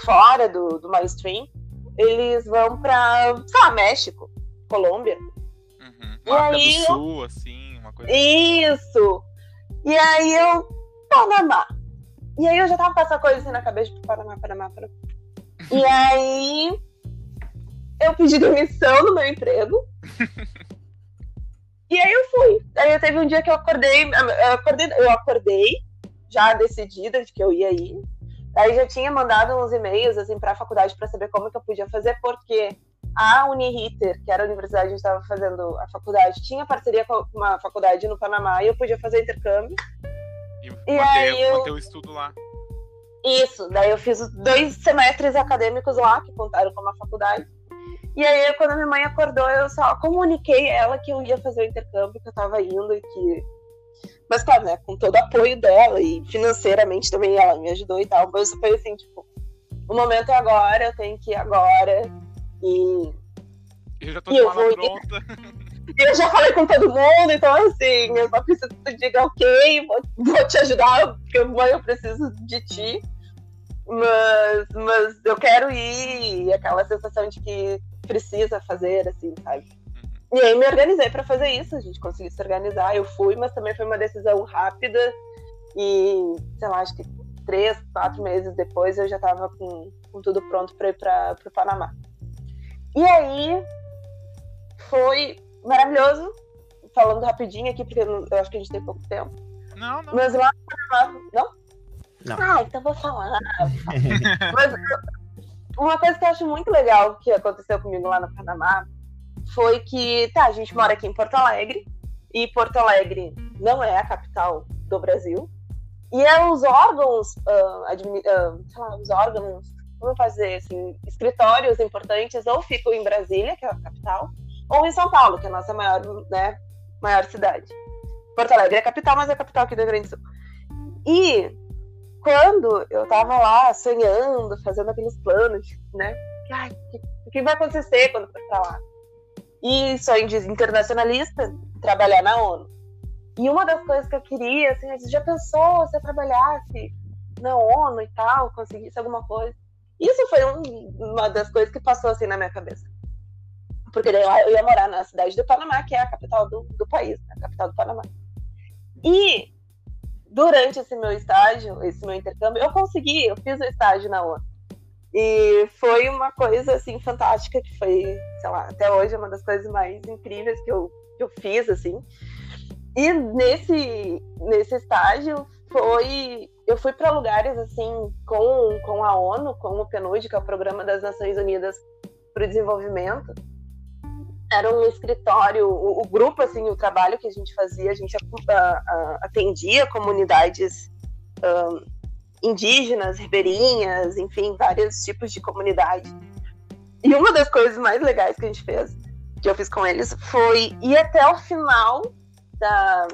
fora do, do mainstream, eles vão para, sei lá, México, Colômbia. Uhum. E África aí do Sul, assim, coisa. Isso! E aí eu, Panamá. E aí eu já tava com essa coisa assim na cabeça, tipo, Panamá, Panamá, Panamá. E aí eu pedi demissão no meu emprego. E aí eu fui. Aí eu teve um dia que eu acordei, eu acordei, eu acordei já decidida de que eu ia ir. Aí já tinha mandado uns e-mails assim para a faculdade para saber como que eu podia fazer, porque a Uniriter, que era a universidade onde estava fazendo a faculdade, tinha parceria com uma faculdade no Panamá e eu podia fazer intercâmbio. E, E aí eu- manter o estudo lá. Isso, daí eu fiz dois semestres acadêmicos lá, que contaram com uma faculdade. E aí, quando a minha mãe acordou, eu só comuniquei ela que eu ia fazer o intercâmbio, que eu tava indo e que. Mas, claro, né, com todo o apoio dela e financeiramente também ela me ajudou e tal. Mas foi assim, tipo, o momento é agora, eu tenho que ir agora. E Eu já tô E de mala vou pronta. eu já falei com todo mundo, então assim, eu só preciso que tu diga ok, vou, vou te ajudar, porque mãe, eu preciso de ti. Mas, mas eu quero ir, e aquela sensação de que precisa fazer, assim, sabe? Uhum. E aí me organizei pra fazer isso, a gente conseguiu se organizar, eu fui, mas também foi uma decisão rápida e, sei lá, acho que três, quatro meses depois eu já tava com, com tudo pronto pra ir pra, pro Panamá. E aí foi maravilhoso. Falando rapidinho aqui, porque eu acho que a gente tem pouco tempo. Não, não. Mas lá Não? Não. Ah, então vou falar. Mas uma coisa que eu acho muito legal que aconteceu comigo lá no Panamá foi que, tá, a gente mora aqui em Porto Alegre, e Porto Alegre não é a capital do Brasil. E é os órgãos, uh, uh, sei lá, os órgãos, como fazer assim, escritórios importantes ou ficam em Brasília, que é a capital, ou em São Paulo, que é a nossa maior, né, maior cidade. Porto Alegre é a capital, mas é a capital aqui do Rio Grande do Sul. E quando eu tava lá sonhando, fazendo aqueles planos, né? Ai, o que vai acontecer quando for pra lá? E sonho de internacionalista, trabalhar na ONU. E uma das coisas que eu queria, assim, você já pensou se eu trabalhasse na ONU e tal, conseguisse alguma coisa? Isso foi um, uma das coisas que passou assim na minha cabeça. Porque daí eu ia morar na cidade do Panamá, que é a capital do, do país, né? a capital do Panamá. E durante esse meu estágio, esse meu intercâmbio, eu consegui, eu fiz o estágio na ONU. E foi uma coisa assim fantástica que foi, sei lá, até hoje é uma das coisas mais incríveis que eu, que eu fiz assim. E nesse nesse estágio foi eu fui para lugares assim com com a ONU, com o PNUD, que é o Programa das Nações Unidas para o Desenvolvimento. Era um escritório, o, o, grupo assim, o trabalho que a gente fazia, a gente atendia comunidades um, indígenas, ribeirinhas, enfim, vários tipos de comunidade. E uma das coisas mais legais que a gente fez, que eu fiz com eles, foi ir até o final da,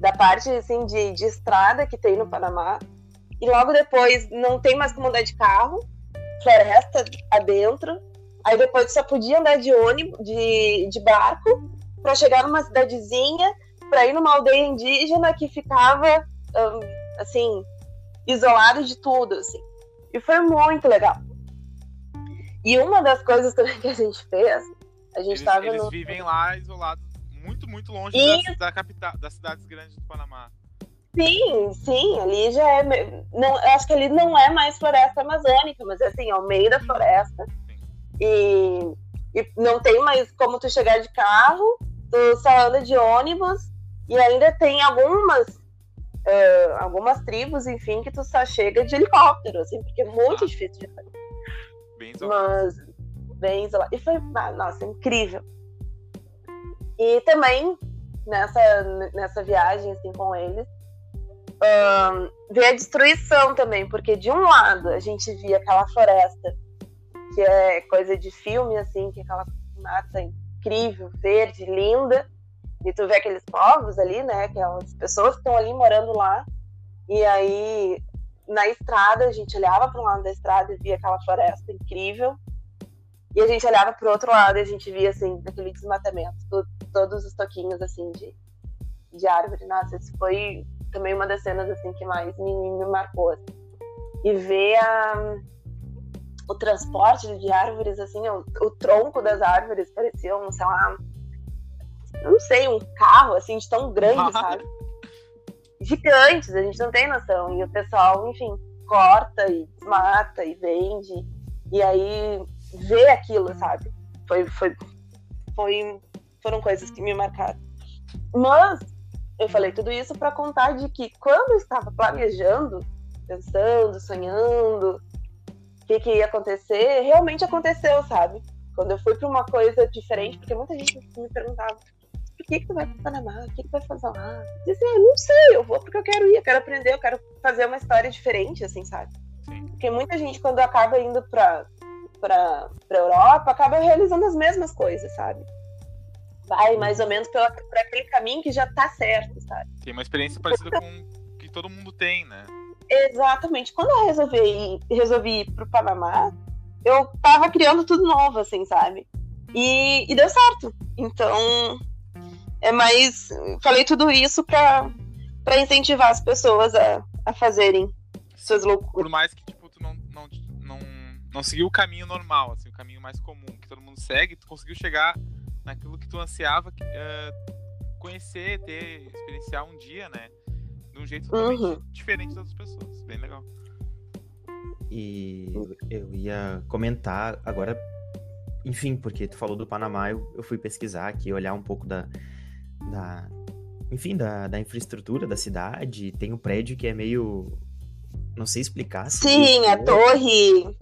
da parte assim, de, de estrada que tem no Panamá. E logo depois não tem mais como andar de carro, floresta adentro. Aí depois só podia andar de ônibus, de, de barco, para chegar numa cidadezinha, para ir numa aldeia indígena que ficava um, assim, isolado de tudo, assim. E foi muito legal. E uma das coisas também que a gente fez, a gente eles, eles no... vivem lá isolados, muito, muito longe Isso. da, da capital, das cidades grandes do Panamá. Sim, sim, ali já é. Não, eu acho que ali não é mais floresta amazônica, mas assim, é o meio da floresta. E, e não tem mais como tu chegar de carro, tu só anda de ônibus, e ainda tem algumas. eh, algumas tribos, enfim, que tu só chega de helicóptero, assim, porque é muito Ah. difícil de fazer. Bem isolado. Mas bem isolado. E foi, ah, nossa, incrível. E também, nessa, nessa viagem, assim, com eles, ahn, ver a destruição também, porque de um lado a gente via aquela floresta, que é coisa de filme, assim, que é aquela mata incrível, verde, linda, e tu vê aqueles povos ali, né, aquelas pessoas que estão ali morando lá, e aí na estrada, a gente olhava para um lado da estrada e via aquela floresta incrível. E a gente olhava para o outro lado e a gente via, assim, aquele desmatamento, to- todos os toquinhos, assim, de, de árvore. Nossa, isso foi também uma das cenas, assim, que mais me, me marcou. assim. E ver a, o transporte de árvores, assim, o, o tronco das árvores parecia um, sei lá, não sei, um carro, assim, de tão grande, sabe? gigantes, a gente não tem noção. E o pessoal, enfim, corta e desmata e vende. E aí vê aquilo, sabe? Foi, foi, foi, foram coisas que me marcaram. Mas eu falei tudo isso para contar de que quando eu estava planejando, pensando, sonhando, o que, que ia acontecer, realmente aconteceu, sabe? Quando eu fui para uma coisa diferente, porque muita gente me perguntava por que, que tu vai para o Panamá? O que, que tu vai fazer lá? Eu disse, ah, não sei, eu vou porque eu quero ir, eu quero aprender, eu quero fazer uma história diferente, assim, sabe? Porque muita gente, quando acaba indo pra, pra, pra Europa, acaba realizando as mesmas coisas, sabe? Vai mais ou menos pela, por aquele caminho que já tá certo, sabe? Tem uma experiência parecida com o que todo mundo tem, né? Exatamente. Quando eu resolvi ir, resolvi ir pro Panamá, eu tava criando tudo novo, assim, sabe? E, e deu certo. Então, é mais. Falei tudo isso pra incentivar as pessoas a, a fazerem suas loucuras. Por mais que, não seguiu o caminho normal, assim, o caminho mais comum que todo mundo segue, tu conseguiu chegar naquilo que tu ansiava eh, conhecer, ter, experienciar um dia, né? De um jeito totalmente Uhum. diferente das outras pessoas. Bem legal. E eu ia comentar agora, enfim, porque tu falou do Panamá, eu, eu fui pesquisar aqui, olhar um pouco da, da enfim, da, da infraestrutura da cidade. Tem um prédio que é meio. Não sei explicar. Sim, a torre.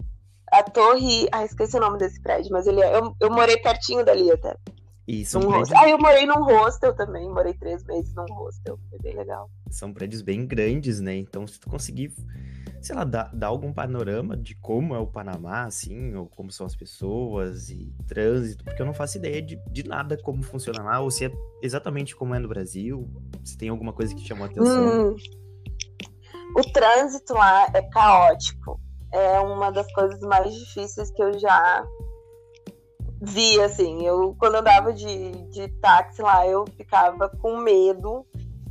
A torre. Ah, esqueci o nome desse prédio, mas ele é... eu, eu morei pertinho dali até. São um prédios... Ah, eu morei num hostel também. Morei três meses num hostel. Foi bem legal. São prédios bem grandes, né? Então, se tu conseguir sei lá, dar, dar algum panorama de como é o Panamá, assim, ou como são as pessoas e trânsito, porque eu não faço ideia de, de nada como funciona lá, ou se é exatamente como é no Brasil, se tem alguma coisa que chamou a atenção. Hum. O trânsito lá é caótico. É uma das coisas mais difíceis que eu já vi, assim. Eu, quando andava de, de táxi lá, eu ficava com medo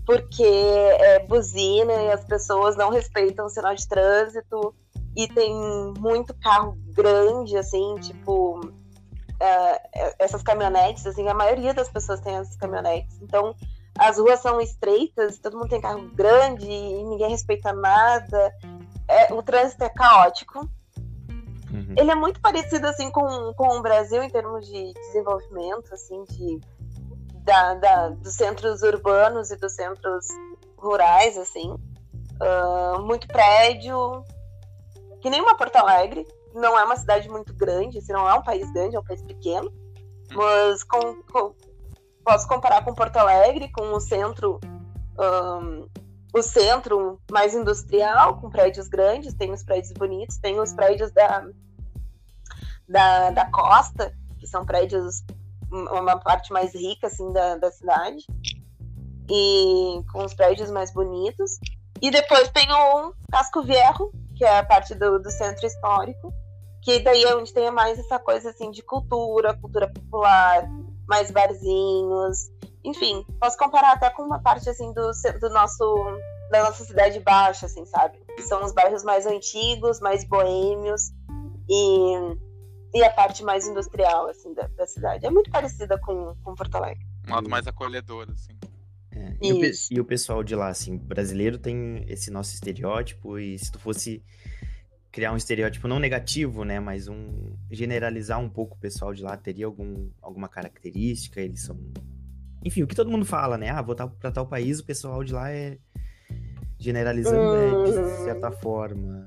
porque é buzina e as pessoas não respeitam o sinal de trânsito e tem muito carro grande, assim, tipo uh, essas caminhonetes, assim, a maioria das pessoas tem essas caminhonetes. Então, as ruas são estreitas, todo mundo tem carro grande e ninguém respeita nada. É, o trânsito é caótico. Uhum. Ele é muito parecido assim com, com o Brasil em termos de desenvolvimento, assim, de da, da, dos centros urbanos e dos centros rurais, assim. Uh, muito prédio, que nem uma Porto Alegre. Não é uma cidade muito grande, assim, não é um país grande, é um país pequeno. Mas com, com, posso comparar com Porto Alegre, com o centro, um, o centro mais industrial, com prédios grandes, tem os prédios bonitos, tem os prédios da, da, da costa, que são prédios uma parte mais rica assim da, da cidade e com os prédios mais bonitos. E depois tem o Casco Viejo que é a parte do, do centro histórico que daí é onde tem mais essa coisa assim de cultura cultura popular mais barzinhos enfim posso comparar até com uma parte assim do, do nosso da nossa cidade baixa assim sabe são os bairros mais antigos mais boêmios e e a parte mais industrial assim da, da cidade. É muito parecida com, com Porto Alegre. Um lado mais acolhedor, assim. É, e, o, e, o, pessoal de lá, assim, brasileiro tem esse nosso estereótipo, e se tu fosse criar um estereótipo não negativo, né, mas um generalizar um pouco o pessoal de lá, teria algum, alguma característica, eles são... Enfim, o que todo mundo fala, né, ah, vou para tal país, o pessoal de lá é generalizando, né, de certa forma.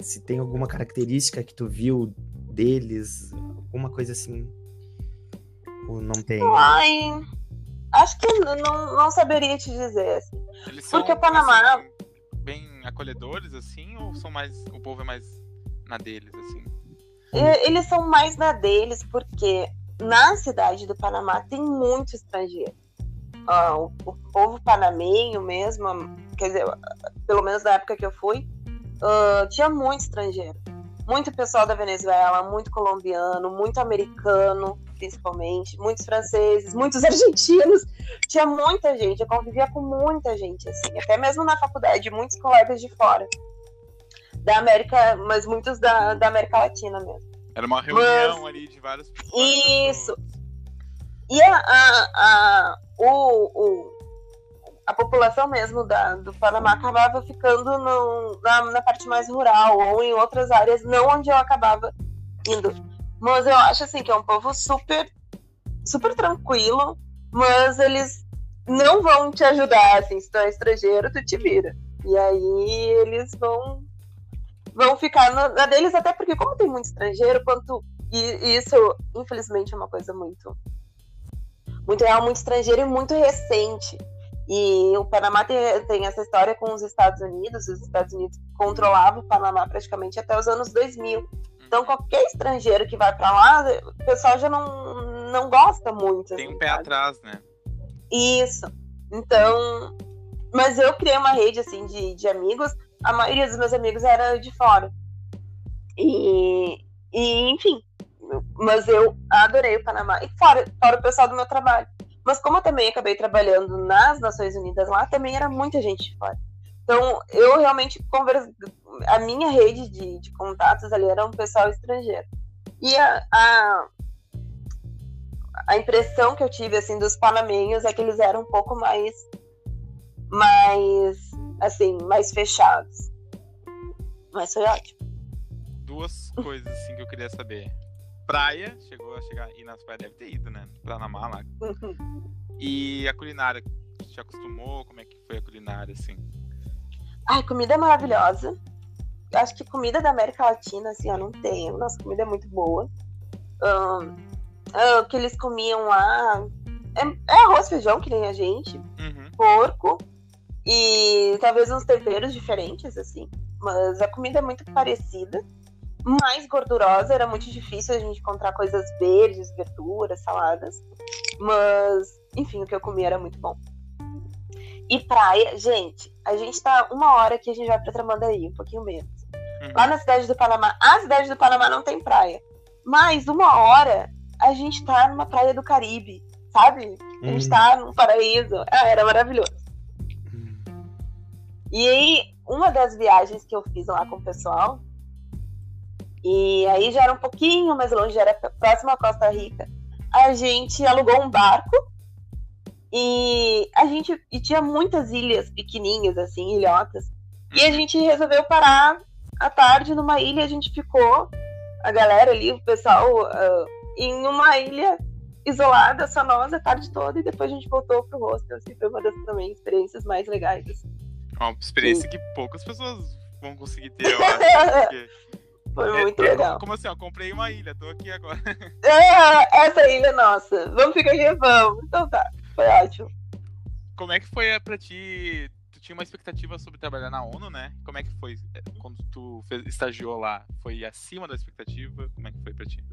Se tem alguma característica que tu viu deles? Alguma coisa assim? Ou não tem? Ai, acho que não, não saberia te dizer. Assim. Eles Porque são, o Panamá. Assim, bem acolhedores, assim, ou são mais. O povo é mais na deles, assim? Eles são mais na deles, porque na cidade do Panamá tem muito estrangeiro. Ah, o, o, povo panamenho mesmo, quer dizer, pelo menos na época que eu fui, uh, tinha muito estrangeiro muito pessoal da Venezuela, muito colombiano, muito americano, principalmente, muitos franceses, muitos argentinos. Tinha muita gente, eu convivia com muita gente, assim, até mesmo na faculdade, muitos colegas de fora. Da América, mas muitos da, da América Latina mesmo. Era uma reunião mas... ali de várias pessoas. Isso. E a, a, a o, o, a população mesmo da, do Panamá acabava ficando no, na, na, parte mais rural ou em outras áreas, não onde eu acabava indo. Mas eu acho assim que é um povo super, super tranquilo, mas eles não vão te ajudar, assim, se tu é estrangeiro, tu te vira. E aí eles vão vão ficar na deles, até porque como tem muito estrangeiro, quanto e isso, infelizmente, é uma coisa muito muito real, muito estrangeiro e muito recente. E o Panamá tem, tem, essa história com os Estados Unidos, os Estados Unidos controlavam o Panamá praticamente até os anos 2000. Então, qualquer estrangeiro que vai para lá, o pessoal já não, não gosta muito. Tem assim, um pé sabe? atrás, né? Isso. Então, mas eu criei uma rede assim de, de amigos. A maioria dos meus amigos era de fora. E, e enfim, mas eu adorei o Panamá. E fora, fora o pessoal do meu trabalho. Mas como eu também acabei trabalhando nas Nações Unidas lá, também era muita gente de fora. Então, eu realmente converso. A minha rede de, de contatos ali era um pessoal estrangeiro. E a, a, a, impressão que eu tive, assim, dos panamenhos é que eles eram um pouco mais. mais. Assim, mais fechados. Mas foi ótimo. Duas coisas, assim, que eu queria saber praia, chegou a chegar e nas praias deve ter ido, né? No Panamá lá. E a culinária, te acostumou? Como é que foi a culinária, assim? Ai, comida maravilhosa. Eu acho que comida da América Latina, assim, ó, não tem. Nossa comida é muito boa. Um, o que eles comiam lá é, é, arroz, feijão, que nem a gente. Uhum. Porco. E talvez uns temperos diferentes, assim. Mas a comida é muito parecida. Mais gordurosa, era muito difícil a gente encontrar coisas verdes, verduras, saladas. Mas, enfim, o que eu comia era muito bom. E praia, gente, a gente tá uma hora que a gente vai pra Tramandaí, um pouquinho menos. Uhum. Lá na cidade do Panamá, a cidade do Panamá não tem praia. Mas uma hora a gente tá numa praia do Caribe, sabe? A gente Hum. tá num paraíso. Ah, era maravilhoso. E aí, uma das viagens que eu fiz lá com o pessoal, e aí já era um pouquinho mais longe, era próximo à Costa Rica, a gente alugou um barco e a gente e tinha muitas ilhas pequenininhas, assim, ilhotas. E a gente resolveu parar à tarde numa ilha, a gente ficou, a galera ali, o pessoal, ah, em uma ilha isolada, só nós a tarde toda, e depois a gente voltou pro hostel. Assim, foi uma das também experiências mais legais. assim. Uma experiência que poucas pessoas vão conseguir ter, eu acho. porque- Foi É, muito é, legal. Como assim, ó, comprei uma ilha, tô aqui agora. Ah, essa ilha é nossa. Vamos ficar aqui, vamos. Então tá, foi ótimo. Como é que foi eh, pra ti? Tu tinha uma expectativa sobre trabalhar na ONU, né? Como é que foi eh, quando tu fez, estagiou lá? Foi acima da expectativa? Como é que foi pra ti?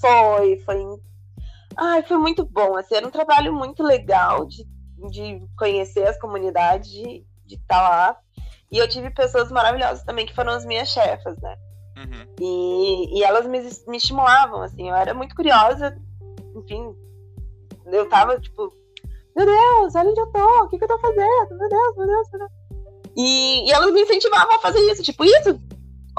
Foi, foi. Ai, foi muito bom. Assim, era um trabalho muito legal de, de conhecer as comunidades, de estar lá. E eu tive pessoas maravilhosas também que foram as minhas chefas, né? Uhum. E, e elas me, me estimulavam, assim, eu era muito curiosa, enfim, eu tava tipo, meu Deus, olha onde eu tô, o que, que eu tô fazendo, meu Deus, meu Deus, meu Deus. E, e elas me incentivavam a fazer isso, tipo, isso,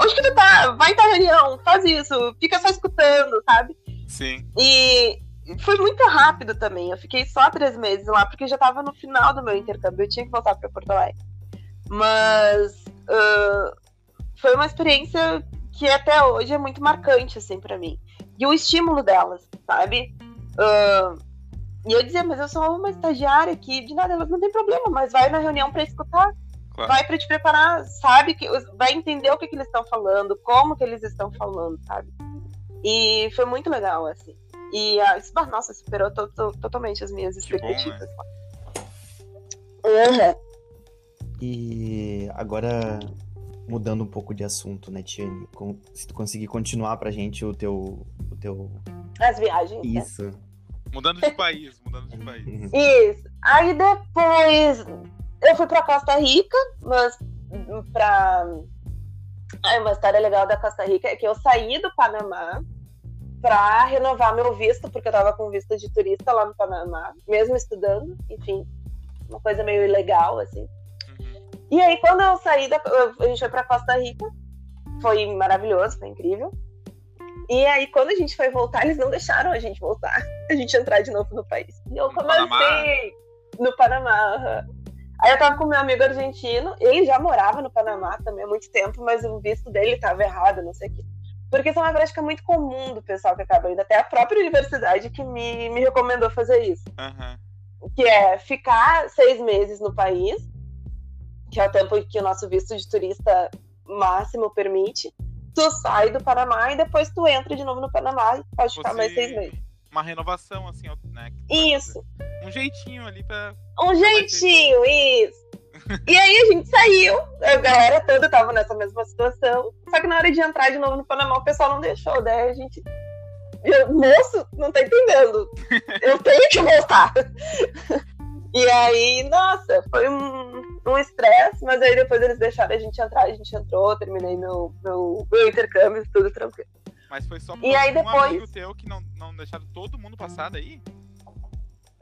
onde que tu tá? Vai pra reunião, faz isso, fica só escutando, sabe? Sim. E foi muito rápido também, eu fiquei só três meses lá, porque já tava no final do meu intercâmbio, eu tinha que voltar pra Porto Alegre. Mas ah, foi uma experiência que até hoje é muito marcante, assim, pra mim. E o estímulo delas, sabe? Ah, e eu dizia, mas eu sou uma estagiária aqui, de nada, elas não tem problema, mas vai na reunião pra escutar, Claro. vai pra te preparar, sabe? que Vai entender o que, que eles estão falando, como que eles estão falando, sabe? E foi muito legal, assim. E, ah, bah, nossa, superou to- to- totalmente as minhas Que bom, né? expectativas. Uhum. E agora, mudando um pouco de assunto, né, Tiane? Com- Se tu conseguir continuar pra gente o teu. O teu... As viagens. né? Isso. Mudando de país, mudando de país. Isso. Aí depois eu fui pra Costa Rica, mas pra. Aí uma história legal da Costa Rica é que eu saí do Panamá pra renovar meu visto, porque eu tava com visto de turista lá no Panamá, mesmo estudando, enfim, uma coisa meio ilegal, assim. Uhum. E aí, quando eu saí da. A gente foi pra Costa Rica. Foi maravilhoso, foi incrível. E aí, quando a gente foi voltar, eles não deixaram a gente voltar. A gente entrar de novo no país. E eu, No como Panamá? assim? No Panamá. Aí eu tava com meu amigo argentino. Ele já morava no Panamá também há muito tempo, mas o visto dele tava errado, não sei o quê. Porque isso é uma prática muito comum do pessoal que acaba indo. Até a própria universidade que me, me recomendou fazer isso Aham. que é ficar seis meses no país, que é o tempo que o nosso visto de turista máximo permite. Tu sai do Panamá e depois tu entra de novo no Panamá e pode ficar Você- mais seis meses. Uma renovação, assim, né? Isso. Um jeitinho ali pra. um jeitinho, isso. E aí a gente saiu, a galera toda tava nessa mesma situação. Só que na hora de entrar de novo no Panamá, o pessoal não deixou, daí a gente. Eu, moço, não tá entendendo. Eu tenho que voltar. E aí, nossa, foi um um estresse, mas aí depois eles deixaram a gente entrar, a gente entrou, terminei meu, meu, meu intercâmbio, tudo tranquilo. Mas foi só por E aí um depois- amigo teu que não, não deixaram todo mundo passar daí?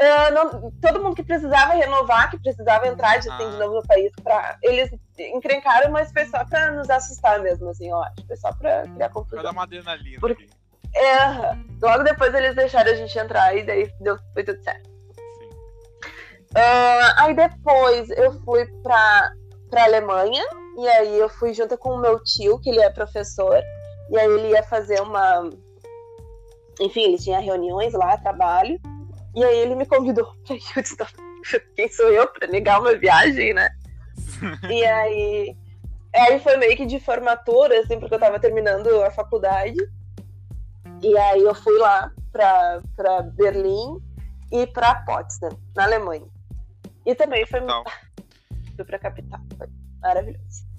Ah, não- todo mundo que precisava renovar, que precisava entrar de, assim, de novo no país, pra, eles encrencaram, mas foi só pra nos assustar mesmo, assim, acho. Foi só pra criar Pra confusão. dar uma adrenalina Porque- ali. É, logo depois eles deixaram a gente entrar e daí deu, foi tudo certo. Sim. Ah, aí depois eu fui pra, pra Alemanha, e aí eu fui junto com o meu tio, que ele é professor, e aí ele ia fazer uma, enfim, ele tinha reuniões lá, trabalho. E aí ele me convidou pra disse, quem sou eu para negar uma viagem, né? e aí, aí foi meio que de formatura, assim, porque eu tava terminando a faculdade. E aí eu fui lá pra, pra Berlim e pra Potsdam, na Alemanha. E também foi. Não. Fui pra capital. Foi maravilhoso.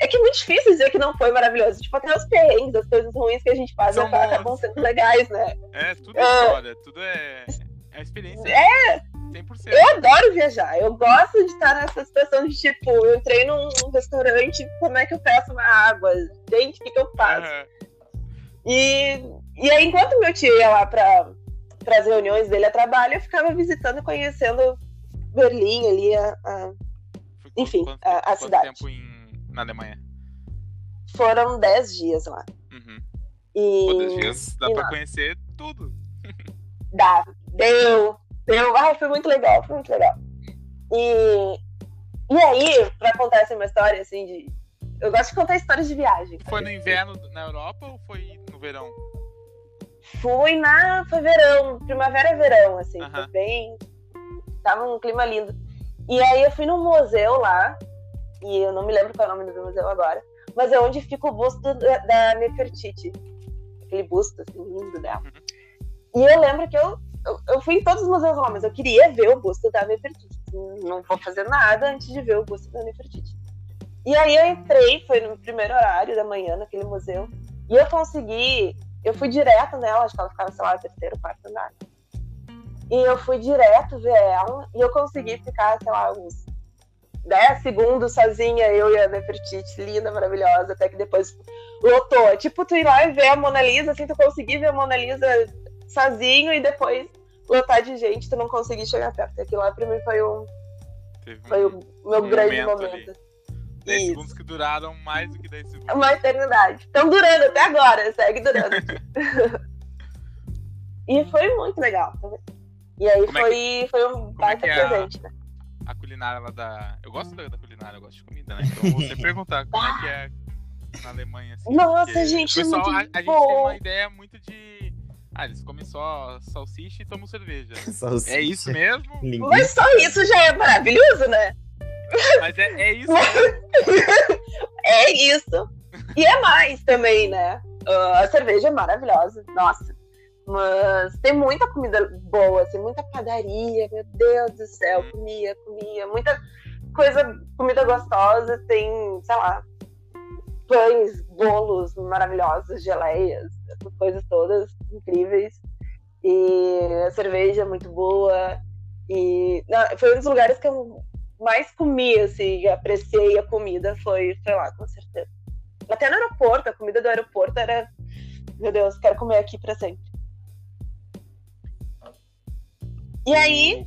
É que é muito difícil dizer que não foi maravilhoso. Tipo, até os perrengues, as coisas ruins que a gente faz São acabam sendo legais, né? É, tudo é história, tudo é, é experiência. É, 100%. Eu adoro viajar. Eu gosto de estar nessa situação de tipo, eu entrei num restaurante, como é que eu peço uma água? Gente, o que, que eu faço? Uhum. E, e aí, enquanto meu tio ia lá para as reuniões dele a trabalho, eu ficava visitando e conhecendo Berlim ali, a, a enfim, quanto, a, a cidade. tempo em, na Alemanha? Foram 10 dias lá. Uhum. E, 10 dias dá para conhecer tudo. Dá, deu. Eu, ai, foi muito legal, foi muito legal. E, e aí, pra contar essa uma história, assim, de. Eu gosto de contar histórias de viagem. Foi no inverno na Europa ou foi no verão? Fui na. Foi verão, primavera-verão, assim. Foi bem. Tava um clima lindo. E aí eu fui num museu lá, e eu não me lembro qual é o nome do museu agora, mas é onde fica o busto da, da Nefertiti. Aquele busto, assim, lindo dela. Uhum. E eu lembro que eu eu, eu, fui em todos os museus lá, mas eu queria ver o busto da Nefertiti. Não vou fazer nada antes de ver o busto da Nefertiti. E aí eu entrei, foi no primeiro horário da manhã naquele museu, e eu consegui, eu fui direto nela, acho que ela ficava, sei lá, no terceiro, quarto andar. E eu fui direto ver ela, e eu consegui ficar, sei lá, uns 10 segundos sozinha, eu e a Nefertiti, linda, maravilhosa, até que depois lotou. É tipo, tu ir lá e ver a Mona Lisa, assim, tu conseguir ver a Mona Lisa sozinho e depois lotar de gente, tu não conseguir chegar perto. Aquilo lá pra mim foi um. Teve foi um, o meu um grande momento. momento. 10 Isso. segundos que duraram mais do que 10 segundos. Uma eternidade. Estão durando até agora, segue durando. e foi muito legal. E aí foi, é que, foi um é baita é presente, a, né? A culinária lá da. Eu gosto da, da, culinária, eu gosto de comida, né? Então vou sempre perguntar como é que é na Alemanha. Assim, Nossa, gente, o pessoal, muito a, a gente tem uma ideia muito de ah, eles comem só salsicha e tomam cerveja. salsicha. É isso mesmo? Linguiça. Mas só isso já é maravilhoso, né? Mas é, é isso é isso. E é mais também, né? Uh, a cerveja é maravilhosa, nossa. Mas tem muita comida boa, assim, muita padaria, meu Deus do céu, comia, comia, muita coisa, comida gostosa, tem, sei lá, pães, bolos maravilhosos, geleias, coisas todas incríveis. E a cerveja muito boa. E não, foi um dos lugares que eu mais comi, assim, apreciei a comida, foi, sei lá, com certeza. Até no aeroporto, a comida do aeroporto era. Meu Deus, quero comer aqui pra sempre. E aí,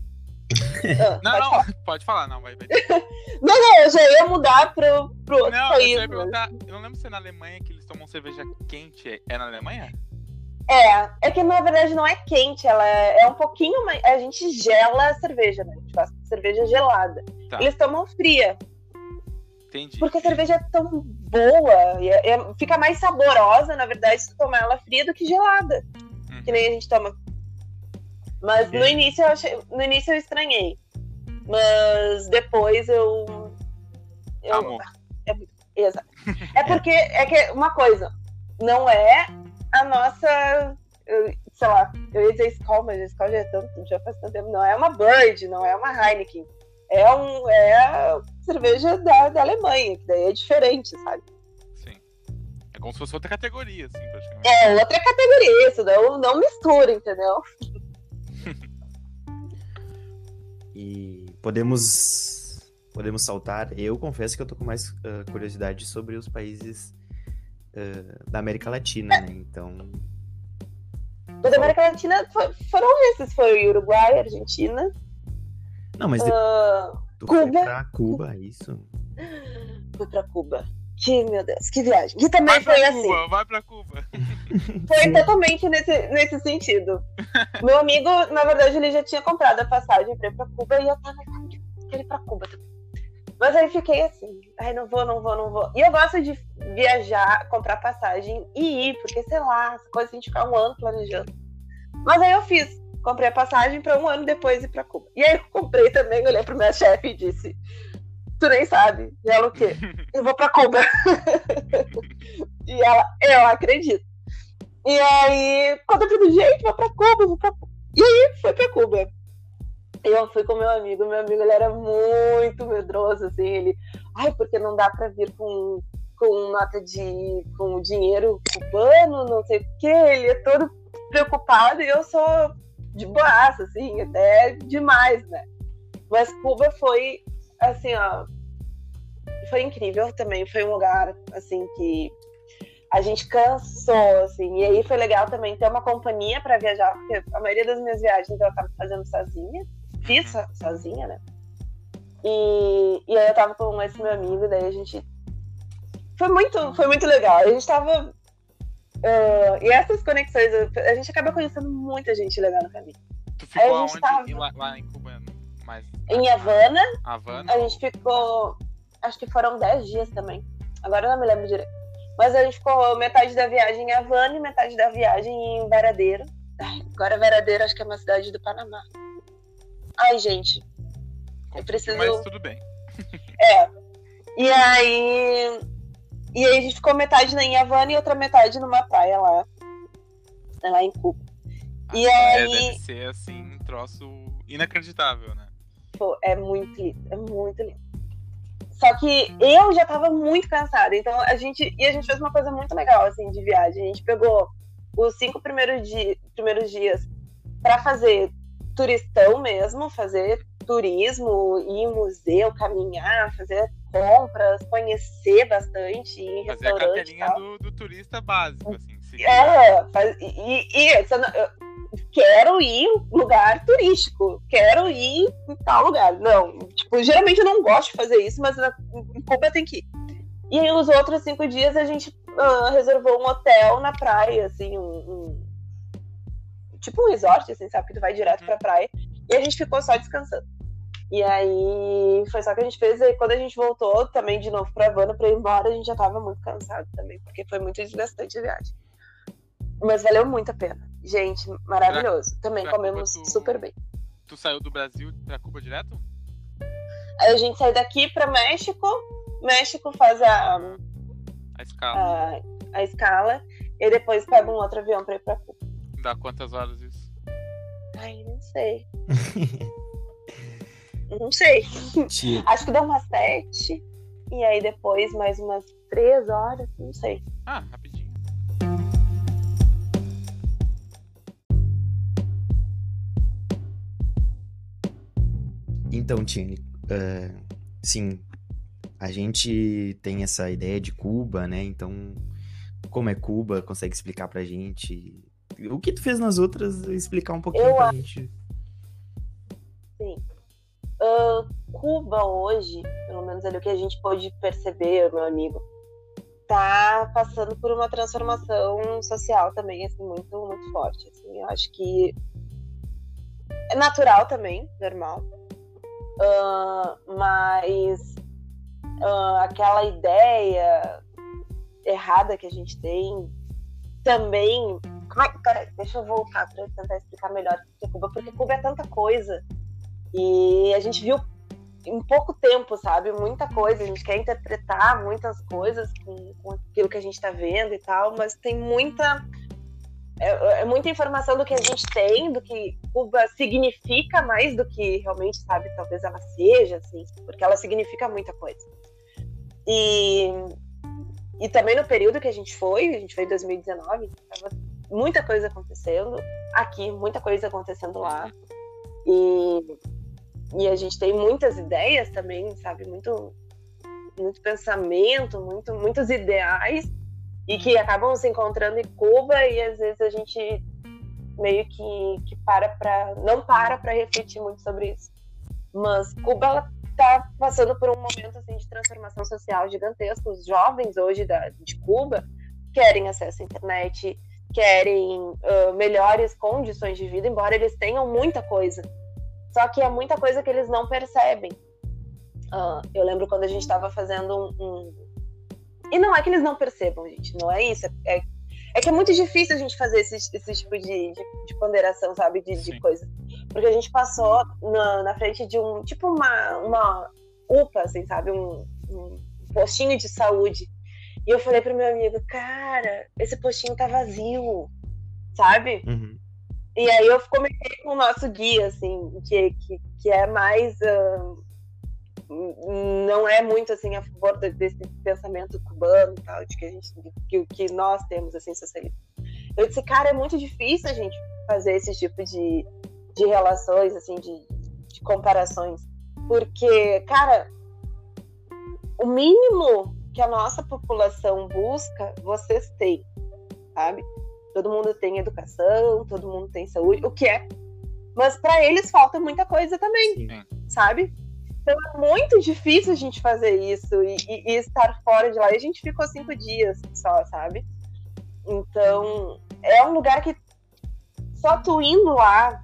ah, não, não, falar. pode falar, não, vai. vai. não, não, eu já ia mudar pro, pro outro não, país. Eu, ia perguntar, eu não lembro se é na Alemanha que eles tomam cerveja quente. É na Alemanha? É, é que na verdade não é quente, ela é, é um pouquinho mais. A gente gela a cerveja, né? A gente faz cerveja gelada. Tá. Eles tomam fria. Entendi. Porque a cerveja é tão boa, e é, é, fica mais saborosa, na verdade, se tu tomar ela fria do que gelada. Uhum. Que nem a gente toma mas no início eu achei, no início eu estranhei. Mas depois eu. eu Amor. É, exato. É porque é que uma coisa, não é a nossa. Sei lá, eu ia dizer Skol, mas Skol já, é tanto, já faz tanto tempo. Não é uma Bird, não é uma Heineken. É, um, é a cerveja da, da Alemanha, que daí é diferente, sabe? Sim. É como se fosse outra categoria, assim, praticamente. É, outra categoria, isso não, não mistura, entendeu? E podemos podemos saltar. Eu confesso que eu tô com mais uh, curiosidade sobre os países uh, da América Latina, né? Então. Da América Latina foram esses, foi Uruguai, Argentina. Não, mas uh, Cuba. foi pra Cuba, isso? Fui pra Cuba. Que, meu Deus, que viagem. Que também vai foi assim. Cuba, vai pra Cuba. Foi totalmente nesse, nesse sentido. Meu amigo, na verdade, ele já tinha comprado a passagem pra ir pra Cuba e eu tava, quero ir pra Cuba também. Mas aí fiquei assim, ai, não vou, não vou, não vou. E eu gosto de viajar, comprar passagem e ir, porque sei lá, essa coisa assim, gente ficar um ano planejando. Mas aí eu fiz, comprei a passagem para um ano depois ir para Cuba. E aí eu comprei também, olhei pro meu chefe e disse: Tu nem sabe. E ela o quê? Eu vou para Cuba. e ela, eu acredito. E aí, quando eu falei, gente, vou pra Cuba, vou pra Cuba. E aí, foi pra Cuba. Eu fui com meu amigo, meu amigo ele era muito medroso, assim, ele, ai, porque não dá pra vir com, com nota de, com dinheiro cubano, não sei o quê, ele é todo preocupado e eu sou de boaça, assim, até demais, né? Mas Cuba foi, assim, ó, foi incrível também, foi um lugar, assim, que a gente cansou, assim. E aí foi legal também ter uma companhia para viajar, porque a maioria das minhas viagens eu tava fazendo sozinha. Fiz uhum. sozinha, né? E, e aí eu tava com esse meu amigo, daí a gente. Foi muito, foi muito legal. A gente tava. Uh, e essas conexões, a gente acaba conhecendo muita gente legal no caminho. Tu ficou aonde? Tava... Lá, lá, em Cuba? Em Havana. Havana. A gente ficou. Acho que foram 10 dias também. Agora eu não me lembro direito. Mas a gente ficou metade da viagem em Havana e metade da viagem em Varadeiro. Agora Varadeiro acho que é uma cidade do Panamá. Ai, gente. Eu preciso. Mas tudo bem. É. E aí. E aí a gente ficou metade em Havana e outra metade numa praia lá. Lá em Cuba. e aí. Deve ser assim, um troço inacreditável, né? Pô, é muito lindo. É muito lindo. Só que eu já tava muito cansada. Então a gente. E a gente fez uma coisa muito legal, assim, de viagem. A gente pegou os cinco primeiros, di primeiros dias para fazer turistão mesmo, fazer turismo, ir em museu, caminhar, fazer compras, conhecer bastante, ir em fazer restaurante. Fazer a carteirinha do, do, turista básico, assim. É, faz, e, e, e quero ir em lugar turístico, quero ir em tal lugar. Não, tipo, geralmente eu não gosto de fazer isso, mas em Cuba tem que ir. E aí, os outros cinco dias a gente uh, reservou um hotel na praia, assim, um, um, tipo um resort, assim, sabe? Que tu vai direto pra praia. E a gente ficou só descansando. E aí foi só que a gente fez. E quando a gente voltou também de novo pra Havana pra ir embora, a gente já tava muito cansado também, porque foi muito desgastante a viagem. Mas valeu muito a pena. Gente, maravilhoso. Pra, Também pra comemos tu, super bem. Tu saiu do Brasil pra Cuba direto? Aí a gente sai daqui pra México. México faz a. A escala. A, a escala. E depois pega um outro avião pra ir pra Cuba. Dá quantas horas isso? Ai, não sei. não sei. Acho que dá umas sete. E aí depois mais umas três horas, não sei. Ah, rapidinho. Então, Tine, uh, sim, a gente tem essa ideia de Cuba, né? Então, como é Cuba, consegue explicar pra gente o que tu fez nas outras, explicar um pouquinho Eu... pra gente. Sim. Uh, Cuba hoje, pelo menos ali o que a gente pôde perceber, meu amigo, tá passando por uma transformação social também, assim, muito, muito forte. Assim. Eu acho que é natural também, normal. Uh, mas uh, aquela ideia errada que a gente tem também. É, peraí, deixa eu voltar para tentar explicar melhor o que é Cuba, porque Cuba é tanta coisa e a gente viu em pouco tempo, sabe? Muita coisa. A gente quer interpretar muitas coisas com, com aquilo que a gente está vendo e tal, mas tem muita é, é, muita informação do que a gente tem, do que Cuba significa mais do que realmente, sabe, talvez ela seja, assim, porque ela significa muita coisa. E, e também no período que a gente foi, a gente foi em 2019, tava muita coisa acontecendo aqui, muita coisa acontecendo lá. E, e a gente tem muitas ideias também, sabe, muito, muito pensamento, muito, muitos ideais e que acabam se encontrando em Cuba e às vezes a gente meio que, que para para não para para refletir muito sobre isso. Mas Cuba está passando por um momento assim de transformação social gigantesco. Os jovens hoje da, de Cuba querem acesso à internet, querem uh, melhores condições de vida, embora eles tenham muita coisa. Só que é muita coisa que eles não percebem. Uh, eu lembro quando a gente estava fazendo um, um, E não é que eles não percebam, gente, não é isso. É, é que é muito difícil a gente fazer esse, esse tipo de, de, de ponderação, sabe? De, de coisa. Porque a gente passou na, na frente de um. Tipo uma, uma UPA, assim, sabe? Um, um postinho de saúde. E eu falei pro meu amigo, cara, esse postinho tá vazio, sabe? Uhum. E aí eu comentei com o nosso guia, assim, que, que, que é mais. Uh, não é muito assim a favor desse pensamento cubano tal, de que a gente que, que nós temos assim socialista. Eu disse, cara, é muito difícil a gente fazer esse tipo de, de relações, assim, de, de comparações. Porque, cara, o mínimo que a nossa população busca, vocês têm, sabe? Todo mundo tem educação, todo mundo tem saúde, o que é. Mas para eles falta muita coisa também, Sim. sabe? Então é muito difícil a gente fazer isso e, e, e, estar fora de lá. E a gente ficou cinco dias só, sabe? Então é um lugar que só tu indo lá,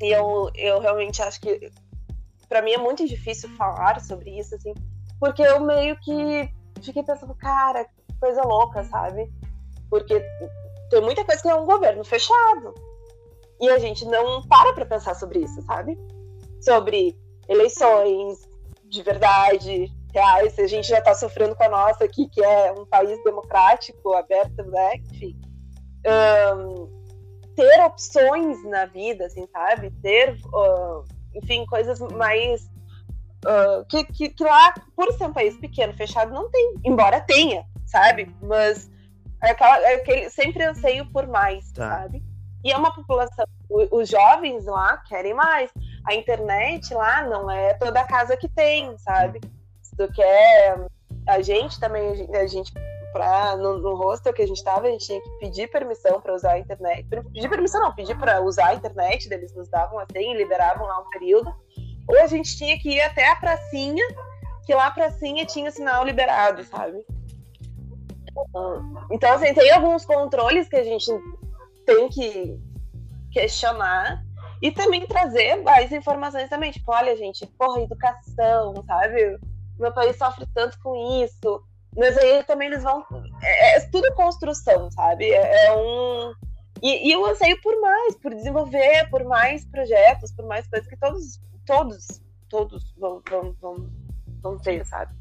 e eu, eu realmente acho que para mim é muito difícil falar sobre isso, assim, porque eu meio que fiquei pensando, cara, coisa louca, sabe? Porque tem muita coisa que é um governo fechado. E a gente não para pra pensar sobre isso, sabe? Sobre eleições de verdade, reais. A gente já tá sofrendo com a nossa aqui, que é um país democrático, aberto, né? Enfim. Um, ter opções na vida, assim, sabe? Ter, uh, enfim, coisas mais Uh, que, que, que, lá, por ser um país pequeno, fechado, não tem, embora tenha, sabe? Mas é, aquela, é aquele sempre anseio por mais, tá. sabe? E é uma população, os jovens lá querem mais. A internet lá não é toda casa que tem, sabe? Se tu quer. A gente também, a gente, pra, no, no hostel que a gente tava, a gente tinha que pedir permissão para usar a internet. Pedir permissão não, pedir para usar a internet, eles nos davam assim, liberavam lá um período ou a gente tinha que ir até a pracinha, que lá a pracinha tinha sinal liberado, sabe? Então, assim, tem alguns controles que a gente tem que questionar e também trazer mais informações também. Tipo, olha, gente, porra, educação, sabe? Meu país sofre tanto com isso. Mas aí também eles vão. É, é tudo construção, sabe? É, é um. E, e eu anseio por mais, por desenvolver, por mais projetos, por mais coisas que todos todos, todos vão, vão, vão, vão ter, sabe?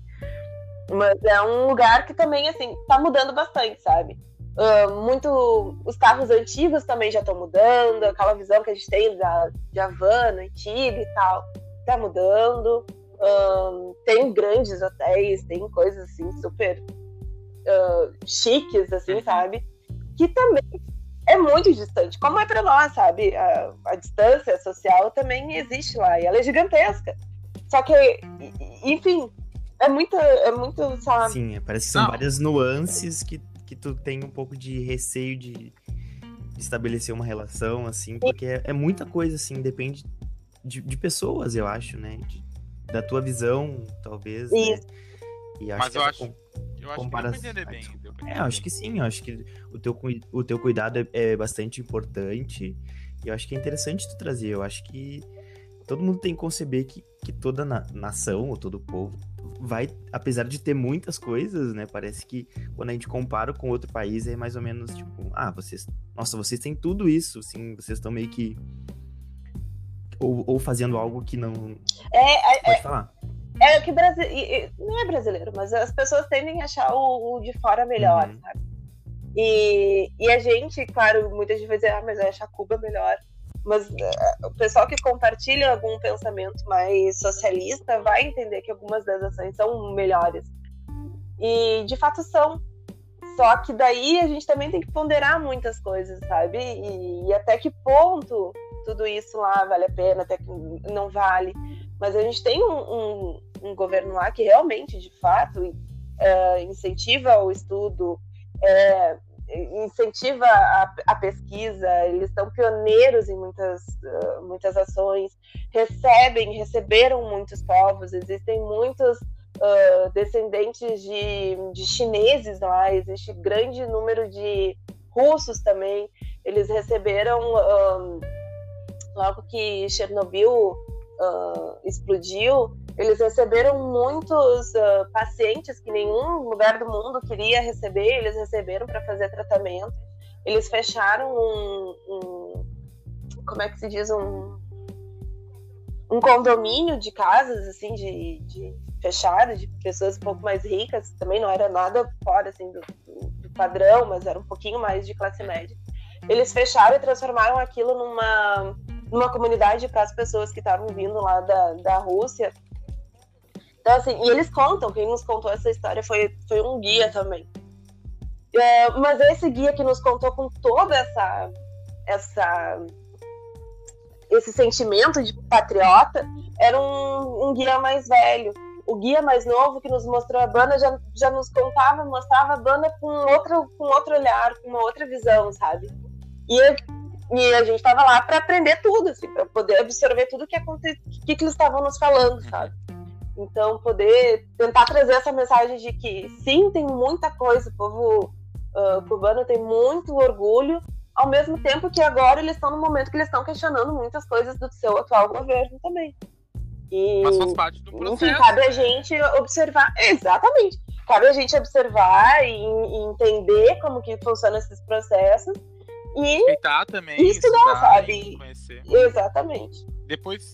Mas é um lugar que também, assim, tá mudando bastante, sabe? Uh, muito. Os carros antigos também já estão mudando, aquela visão que a gente tem da, de Havana, antiga e tal, tá mudando. Uh, tem grandes hotéis, tem coisas assim super uh, chiques, assim, uhum. sabe? Que também é muito distante, como é para nós, sabe? A, a, distância social também existe lá e ela é gigantesca. Só que, enfim, é muito, é muito, sabe? Sim, parece que são Não. várias nuances que, que tu tem um pouco de receio de, de estabelecer uma relação, assim, porque é, é, muita coisa, assim, depende de, de pessoas, eu acho, né? De, da tua visão, talvez. Né? E acho Mas eu acho, eu acho comparação... que deu pra entender bem. Deu pra entender é, acho que sim. Eu acho que o teu, o teu cuidado é, é bastante importante. E eu acho que é interessante tu trazer. Eu acho que todo mundo tem que conceber que, que toda na, nação, ou todo povo, vai, apesar de ter muitas coisas, né? Parece que quando a gente compara com outro país, é mais ou menos tipo, ah, vocês. Nossa, vocês têm tudo isso, assim, vocês estão meio que. Ou, ou fazendo algo que não. É, é Pode é, falar. É que Brasil. Não é brasileiro, mas as pessoas tendem a achar o, o de fora melhor, uhum. sabe? E, e a gente, claro, muitas vezes vai dizer, ah, mas eu acho a Cuba melhor. Mas uh, o pessoal que compartilha algum pensamento mais socialista vai entender que algumas das ações são melhores. E de fato são. Só que daí a gente também tem que ponderar muitas coisas, sabe? E, e até que ponto tudo isso lá vale a pena, até que não vale. Mas a gente tem um, um, um governo lá que realmente, de fato, é, incentiva o estudo, é, incentiva a, a, pesquisa, eles são pioneiros em muitas, uh, muitas ações, recebem, receberam muitos povos, existem muitos uh, descendentes de, de chineses lá, existe grande número de russos também, eles receberam, um, logo que Chernobyl uh, explodiu, Eles receberam muitos uh, pacientes que nenhum lugar do mundo queria receber, eles receberam para fazer tratamento. Eles fecharam um, um, como é que se diz? Um um condomínio de casas assim de, de fechado de pessoas um pouco mais ricas também não era nada fora assim do, do padrão mas era um pouquinho mais de classe média. Eles fecharam e transformaram aquilo numa numa comunidade para as pessoas que estavam vindo lá da, da Rússia então, assim, e eles contam, quem nos contou essa história foi, foi um guia também. É, mas esse guia que nos contou com toda essa, essa esse sentimento de patriota era um, um, guia mais velho. O guia mais novo que nos mostrou a banda já, já nos contava, mostrava a banda com outro, com outro olhar, com uma outra visão, sabe? E, e a gente estava lá para aprender tudo, assim, para poder absorver tudo que, aconte... que, que eles estavam nos falando, sabe? Então, poder tentar trazer essa mensagem de que sim, tem muita coisa, o povo uh, cubano tem muito orgulho, ao mesmo tempo que agora eles estão no momento que eles estão questionando muitas coisas do seu atual governo também. E, Mas faz parte do processo. Enfim, cabe a gente observar. Exatamente. Cabe a gente observar e, e entender como que funcionam esses processos. E respeitar também. E estudar, estudar sabe? Conhecer. Exatamente. Depois.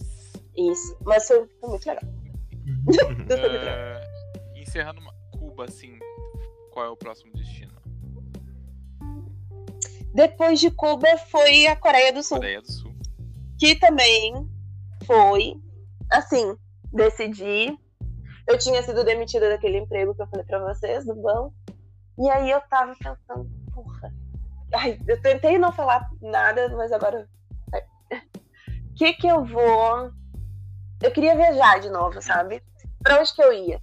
Isso. Mas foi muito legal. Uh, encerrando Cuba, assim, qual é o próximo destino? Depois de Cuba foi a Coreia do Sul. Coreia do Sul. Que também foi, assim, decidi. Eu tinha sido demitida daquele emprego que eu falei pra vocês, do banco. E aí eu tava pensando, porra. Ai, eu tentei não falar nada, mas agora. O que que eu vou. Eu queria viajar de novo, sabe? Pra onde que eu ia?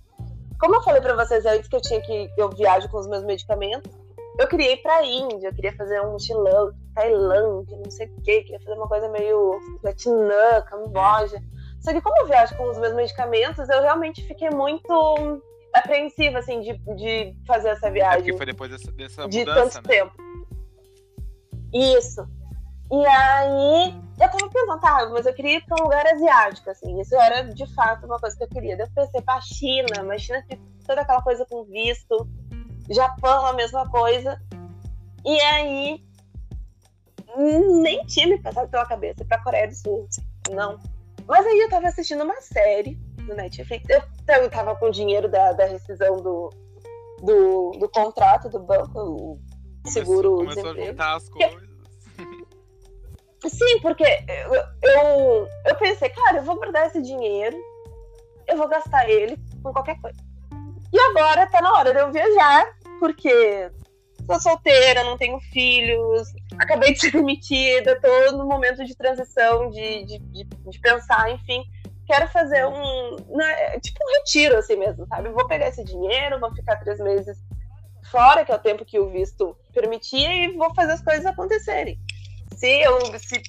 Como eu falei pra vocês antes que eu tinha que. Eu viajo com os meus medicamentos eu queria ir pra Índia, eu queria fazer um mochilão, Tailândia, não sei o quê, queria fazer uma coisa meio Vietnã, Camboja. Só que como eu viajo com os meus medicamentos, eu realmente fiquei muito apreensiva, assim, de, de fazer essa viagem. É porque foi depois dessa, dessa de mudança, tanto né? tempo. Isso. E aí, eu tava pensando, tá, mas eu queria ir pra um lugar asiático, assim. Isso era, de fato, uma coisa que eu queria. Daí eu pensei pra China, mas China tem toda aquela coisa com visto Japão, a mesma coisa. E aí, nem tinha me passado pela cabeça pra Coreia do Sul. Não. Mas aí eu tava assistindo uma série no Netflix. Eu, eu tava com o dinheiro da, da rescisão do, do, do contrato do banco, o seguro começou a juntar as coisas. Sim, porque eu, eu, eu pensei, cara, eu vou guardar esse dinheiro, eu vou gastar ele com qualquer coisa. E agora tá na hora de eu viajar, porque sou solteira, não tenho filhos, acabei de ser demitida, tô no momento de transição, de, de, de, de pensar, enfim. Quero fazer um. Né, tipo um retiro, assim mesmo, sabe? Vou pegar esse dinheiro, vou ficar três meses fora, que é o tempo que o visto permitia, e vou fazer as coisas acontecerem. Se eu. Se,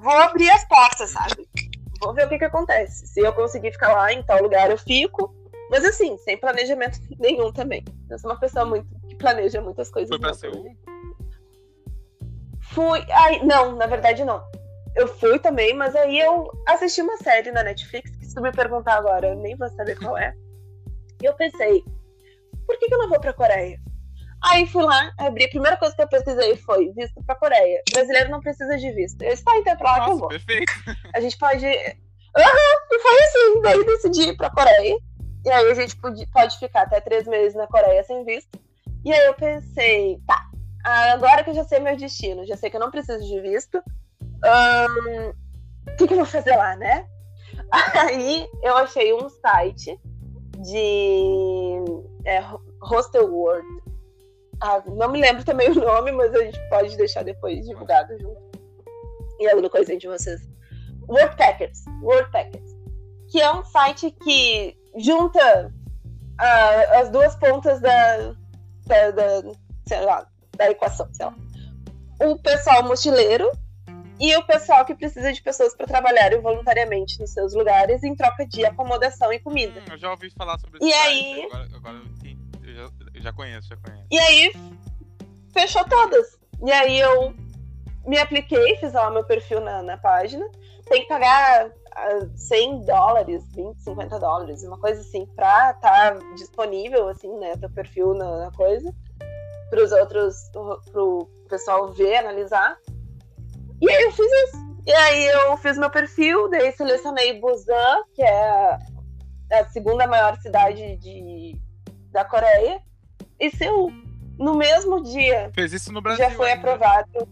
vou abrir as portas, sabe? Vou ver o que, que acontece. Se eu conseguir ficar lá em tal lugar, eu fico. Mas assim, sem planejamento nenhum também. Eu sou uma pessoa muito que planeja muitas coisas. Foi pra Seul? Fui. Ai, não, na verdade não. Eu fui também, mas aí eu assisti uma série na Netflix, que se tu me perguntar agora, eu nem vou saber qual é. E eu pensei, por que, que eu não vou pra Coreia? Aí fui lá, abri, a primeira coisa que eu pesquisei foi visto pra Coreia. O brasileiro não precisa de visto. Eu disse, tá, então é pra lá Nossa, que eu vou. perfeito. A gente pode. Aham, uhum, e foi assim, daí decidi ir pra Coreia. E aí a gente pode, pode ficar até três meses na Coreia sem visto. E aí eu pensei, tá, agora que eu já sei meu destino, já sei que eu não preciso de visto, o um, que, que eu vou fazer lá, né? Aí eu achei um site de é, Hostel World. Ah, não me lembro também o nome, mas a gente pode deixar depois divulgado junto. E alguma coisinha de vocês. Worldpackers. Worldpackers. Que é um site que junta uh, as duas pontas da, da, da, sei lá, da equação, sei lá. O pessoal mochileiro e o pessoal que precisa de pessoas para trabalharem voluntariamente nos seus lugares em troca de acomodação e comida. Hum, eu já ouvi falar sobre isso. E aí... Agora, agora eu, já, eu já conheço, já conheço. E aí, fechou todas. E aí eu me apliquei, fiz lá meu perfil na, na página. Tem que pagar 100 dólares, 20, 50 dólares, uma coisa assim, pra estar tá disponível, assim, né, teu perfil na, na coisa, para os outros, pro pessoal ver, analisar. E aí eu fiz isso. E aí eu fiz meu perfil, daí selecionei Busan, que é a segunda maior cidade de, da Coreia, e Seul. No mesmo dia. Fez isso no Brasil. Já foi ainda. aprovado.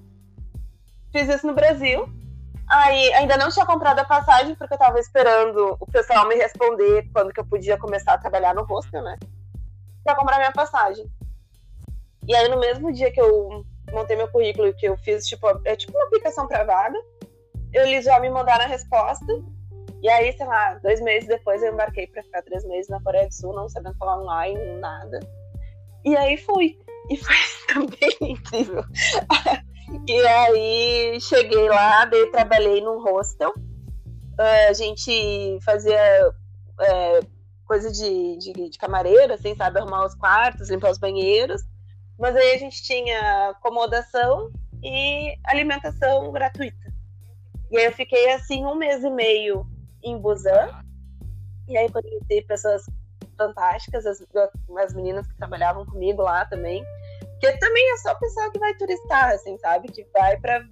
Fiz isso no Brasil. Aí ainda não tinha comprado a passagem, porque eu tava esperando o pessoal me responder quando que eu podia começar a trabalhar no hostel, né? Pra comprar minha passagem. E aí no mesmo dia que eu montei meu currículo, que eu fiz, tipo, é tipo uma aplicação pra vaga, eles já me mandaram a resposta. E aí, sei lá, dois meses depois eu embarquei pra ficar três meses na Coreia do Sul, não sabendo falar online, nada. E aí fui. E foi também incrível. E aí cheguei lá, daí trabalhei num hostel. Uh, a gente fazia é, coisa de, de, de camareira, assim, sabe? Arrumar os quartos, limpar os banheiros. Mas aí a gente tinha acomodação e alimentação gratuita. E aí eu fiquei assim um mês e meio em Busan. E aí conheci pessoas fantásticas, as, as meninas que trabalhavam comigo lá também. Porque também é só o pessoal que vai turistar, assim, sabe? Que vai para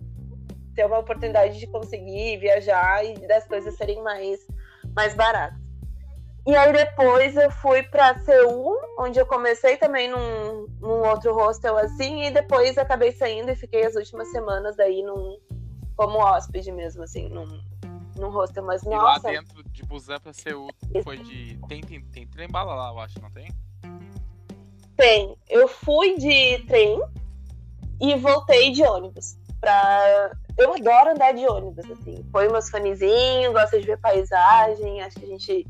ter uma oportunidade de conseguir viajar e das coisas serem mais, mais baratas. E aí depois eu fui para Seul, onde eu comecei também num, num outro hostel assim, e depois acabei saindo e fiquei as últimas semanas daí num, como hóspede mesmo, assim, num, num hostel. Mas, e nossa... lá dentro de Busan pra Seul foi de... Tem, tem, tem trem bala lá, eu acho, não tem? Tem. Eu fui de trem e voltei de ônibus. Pra... Eu adoro andar de ônibus, assim. Põe meus fonezinhos, gosto de ver paisagem. Acho que a gente.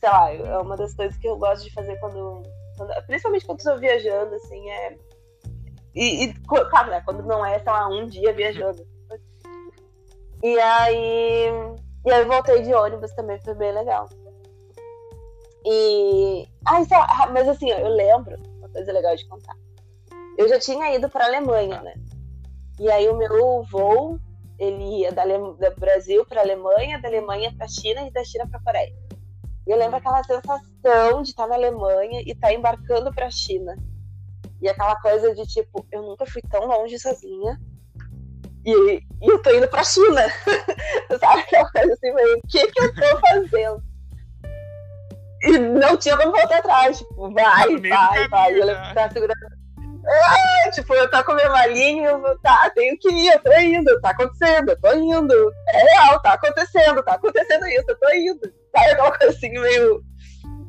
Sei lá, é uma das coisas que eu gosto de fazer quando. quando... Principalmente quando estou viajando, assim, é. E, e, claro, né? Quando não é, sei lá, um dia viajando. E aí. E aí voltei de ônibus também, foi bem legal. E. Ai, só... Mas assim, eu lembro, uma coisa legal de contar. Eu já tinha ido para Alemanha, né? E aí o meu voo, ele ia da, Ale... do Brasil para Alemanha, da Alemanha para China e da China para Coreia. E eu lembro aquela sensação de estar na Alemanha e estar embarcando para China. E aquela coisa de tipo, eu nunca fui tão longe sozinha. E, e eu tô indo pra China. Sabe aquela coisa assim, o que que eu tô fazendo? E não tinha como voltar atrás. Tipo, vai, vai, vai. E eu né? tá segurando. Ah, tipo, eu tô com meu malinho, eu tá, tenho que ir, eu tô indo, tá acontecendo, eu tô indo. É real, tá acontecendo, tá acontecendo isso, eu tô indo. Sabe aquela coisa assim, meio.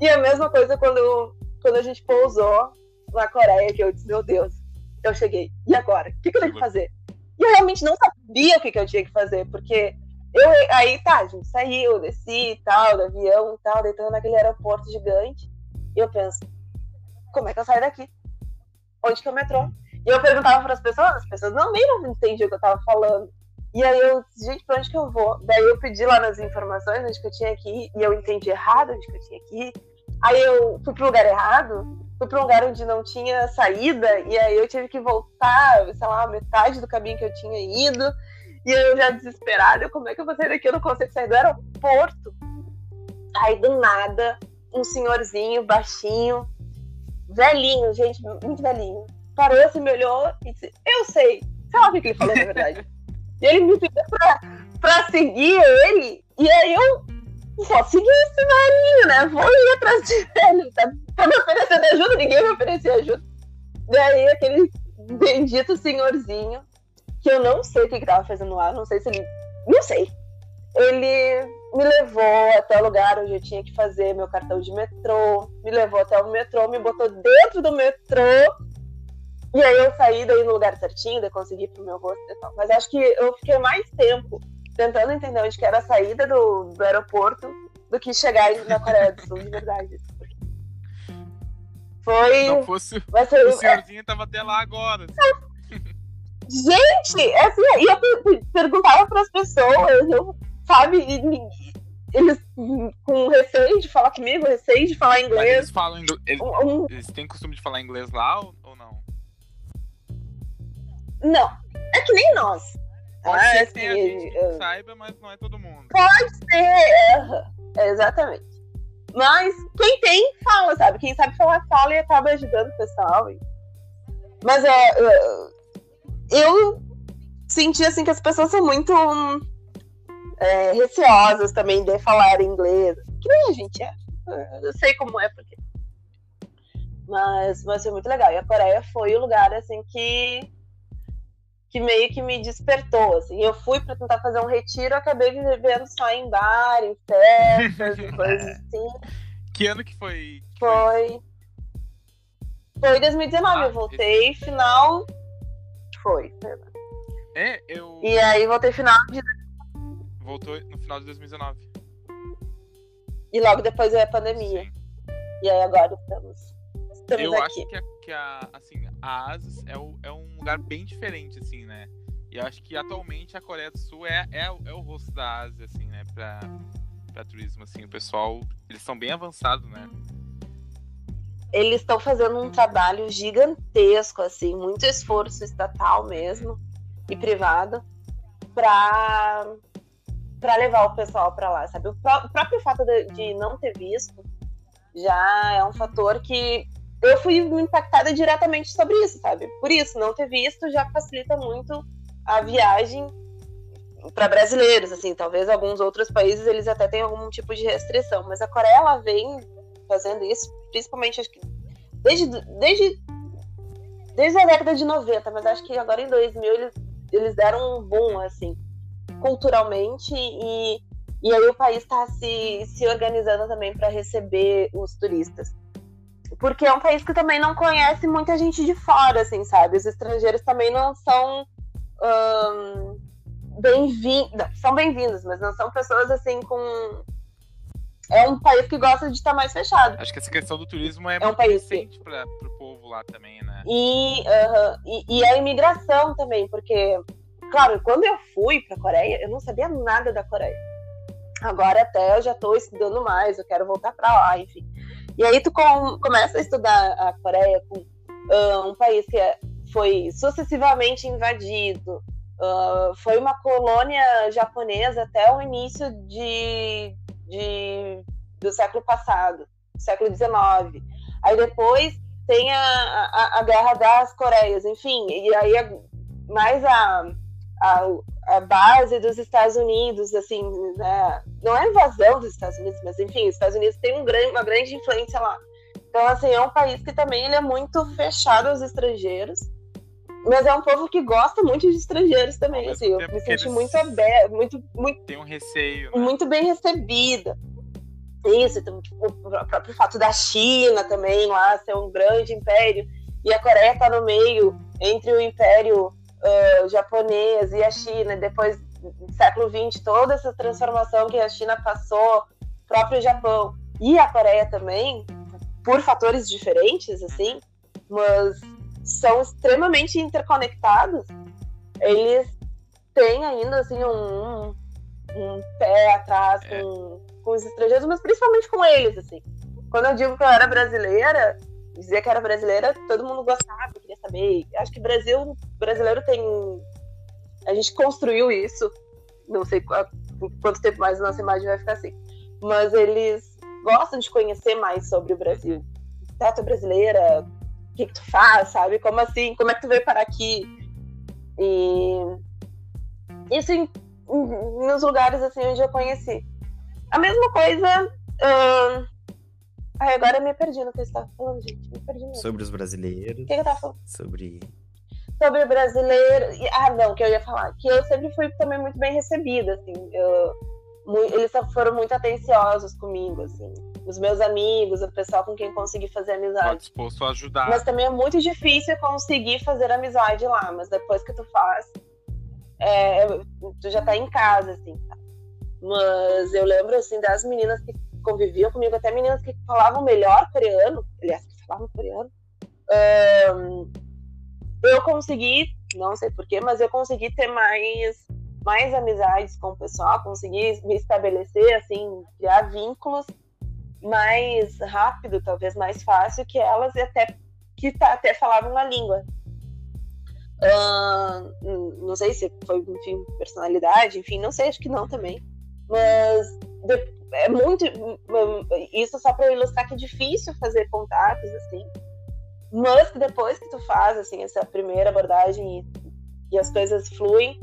E a mesma coisa quando, quando a gente pousou na Coreia, que eu disse, meu Deus, eu cheguei. E agora? O que, que eu tenho que fazer? E eu realmente não sabia o que, que eu tinha que fazer, porque eu, aí tá, a gente saiu, desci e tal, do avião e tal, deitando naquele aeroporto gigante. E eu penso, como é que eu saio daqui? Onde que é o metrô? E eu perguntava para as pessoas, as pessoas não, nem não entendiam o que eu tava falando. E aí eu disse, gente, pra onde que eu vou? Daí eu pedi lá nas informações onde que eu tinha que ir, e eu entendi errado onde que eu tinha que ir. Aí eu fui pro lugar errado, fui pro lugar onde não tinha saída, e aí eu tive que voltar, sei lá, metade do caminho que eu tinha ido. E eu já desesperada, como é que eu vou sair daqui? Eu não consigo sair do aeroporto. Aí do nada, um senhorzinho baixinho, velhinho, gente, muito velhinho, parou, se me olhou e disse: Eu sei. Sei lá o que ele falou, na verdade. e ele me pediu pra, pra seguir ele, e aí eu vou seguir esse velhinho, né? Vou ir atrás de ele. Tá, tá me oferecendo ajuda, ninguém me oferecia ajuda. Daí aquele bendito senhorzinho que eu não sei o que, estava fazendo lá, não sei se ele. Não sei. Ele me levou até o lugar onde eu tinha que fazer meu cartão de metrô, me levou até o metrô, me botou dentro do metrô. E aí eu saí daí no lugar certinho, daí consegui pro meu rosto e tal. Mas acho que eu fiquei mais tempo tentando entender onde que era a saída do, do aeroporto do que chegar na Coreia do Sul, de verdade. Foi. Não fosse o senhorzinho tava até lá agora. Assim. Gente, é assim, e eu perguntava para as pessoas, eu, sabe, eles com receio de falar comigo, receio de falar inglês. Mas eles falam inglês. Eles, um, eles, têm costume de falar inglês lá ou, ou não? Não. É é que nem nós. Pode Ah, ser que tenha assim, gente que eu- saiba, mas não é todo mundo. Pode ser, aham, exatamente. Mas quem tem, fala, sabe? Quem sabe falar, fala e acaba ajudando o pessoal. Mas é, é, eu senti assim que as pessoas são muito é, receosas também de falar inglês. Que nem a gente é. Eu sei como é, porque. Mas, mas foi muito legal. E a Coreia foi o lugar assim que que meio que me despertou, assim. Eu fui para tentar fazer um retiro, acabei vivendo só em bar, em festas, e coisas assim. Que ano que foi? que foi? Foi. Foi 2019, Ah, eu voltei final. Foi. É, eu. E aí voltei final de... Voltou no final de 2019. e logo depois veio a pandemia. Sim. E aí agora estamos, estamos Eu aqui. acho que, a, que a, assim, a Ásia é, o- é um lugar bem diferente, assim, né? E acho que atualmente a Coreia do Sul é, é, é o rosto da Ásia, assim, né? Pra, pra turismo, assim. O pessoal, eles são bem avançados, né? Eles estão fazendo um trabalho gigantesco, assim, muito esforço estatal mesmo e privado para para levar o pessoal para lá, sabe? O, pró- o próprio fato de, de não ter visto já é um fator que eu fui impactada diretamente sobre isso, sabe? Por isso, não ter visto já facilita muito a viagem para brasileiros, assim, talvez alguns outros países eles até tenham algum tipo de restrição, mas a Coreia ela vem fazendo isso, principalmente acho que desde desde desde a década de 90, mas acho que agora em 2000 eles, eles deram um boom assim, culturalmente e e aí o país está se, se organizando também para receber os turistas. Porque é um país que também não conhece muita gente de fora, assim, sabe? Os estrangeiros também não são ahn, bem-vindos. São bem-vindos, mas não são pessoas assim com. É um país que gosta de estar mais fechado. Acho que essa questão do turismo é, um muito país que- recente para pro povo lá também, né? E, aham, e, e a imigração também, porque, claro, quando eu fui para a Coreia, eu não sabia nada da Coreia. Agora até eu já estou estudando mais, eu quero voltar para lá, enfim. E aí tu com- começa a estudar a Coreia com ah, um país que é- foi sucessivamente invadido, ah, foi uma colônia japonesa até o início de, de- do século passado, século XIX. Aí depois tem a, a, a guerra das Coreias, enfim, e aí mais a, a, a base dos Estados Unidos, assim, né? Não é invasão dos Estados Unidos, mas enfim, os Estados Unidos têm um grande, uma grande influência lá. Então, assim, é um país que também ele é muito fechado aos estrangeiros, mas é um povo que gosta muito de estrangeiros também, assim, eu me senti muito aberta, muito, muito Tem um receio, né? muito bem recebida. Isso, então, tipo, o próprio fato da China também lá ser um grande império e a Coreia tá no meio entre o império ah, japonês e a China, depois do século XX, toda essa transformação que a China passou, próprio Japão e a Coreia também, por fatores diferentes, assim, mas são extremamente interconectados. Eles têm ainda assim um, um pé atrás É. com, com os estrangeiros, mas principalmente com eles, assim. Quando eu digo que eu era brasileira, dizer que era brasileira, todo mundo gostava, Acho que Brasil, brasileiro tem. A gente construiu isso. Não sei quanto tempo mais a nossa imagem vai ficar assim. Mas eles gostam de conhecer mais sobre o Brasil. Tá, brasileira? O que, que tu faz, sabe? Como assim? Como é que tu veio parar aqui? E isso em, em- nos lugares assim onde eu conheci. A mesma coisa. ahn, Ai, agora eu me perdi no que eu estava falando, gente. Me perdi mesmo. Sobre os brasileiros, O que, que eu tava falando? sobre. Sobre brasileiro. Ah, não, que eu ia falar. Que eu sempre fui também muito bem recebida, assim. eu- Eles foram muito atenciosos comigo, assim. Os meus amigos, o pessoal com quem consegui fazer Tá amizade. disposto a ajudar. Mas também é muito difícil conseguir fazer amizade lá. Mas depois que tu faz, é, tu já tá em casa, assim. tá? Mas eu lembro, assim, das meninas que conviviam comigo, até meninas que falavam melhor coreano, aliás, que falavam coreano. ahn, eu consegui, não sei porquê, mas eu consegui ter mais, mais amizades com o pessoal, consegui me estabelecer, assim, criar vínculos mais rápido, talvez mais fácil que elas, e até que tá- até falavam a língua. Uh, não sei se foi, enfim, personalidade, enfim, não sei, acho que não também. Mas é muito. Isso só para ilustrar que é difícil fazer contatos, assim. Mas que depois que tu faz, assim, essa primeira abordagem e, e as coisas fluem,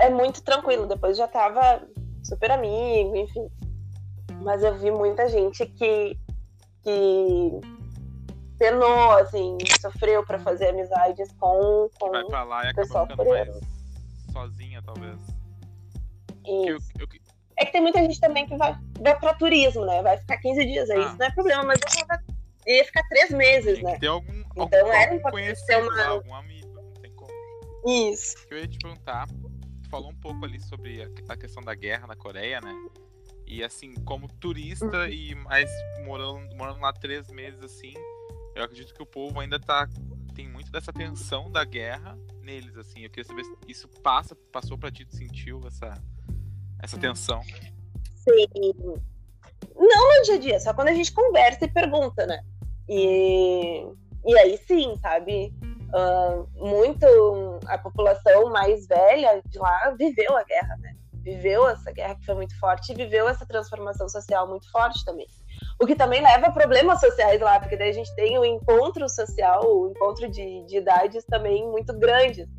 é muito tranquilo. Depois já tava super amigo, enfim. Mas eu vi muita gente que, que penou, assim, sofreu para fazer amizades com, com vai pra lá e acaba ficando mais sozinha, talvez. Isso. Eu, eu... É que tem muita gente também que vai, vai pra turismo, né? Vai ficar 15 dias aí, ah, isso não é problema, mas eu tava, ia ficar três meses, tem né? Ter algum, então algum, era importante ter uma... algum amigo, não tem como. Isso. Eu ia te perguntar, tu falou um pouco ali sobre a questão da guerra na Coreia, né? E assim, como turista uhum. e mais morando, morando lá três meses assim, eu acredito que o povo ainda tá tem muito dessa tensão da guerra neles assim. Eu queria saber se isso passa, passou para ti, tu sentiu essa essa tensão? Sim. Não no dia a dia, só quando a gente conversa e pergunta, né? E, e aí sim, sabe? Uh, muito a população mais velha de lá viveu a guerra, né? Viveu essa guerra que foi muito forte e viveu essa transformação social muito forte também. O que também leva a problemas sociais lá, porque daí a gente tem o encontro social, o encontro de, de idades também muito grande, assim.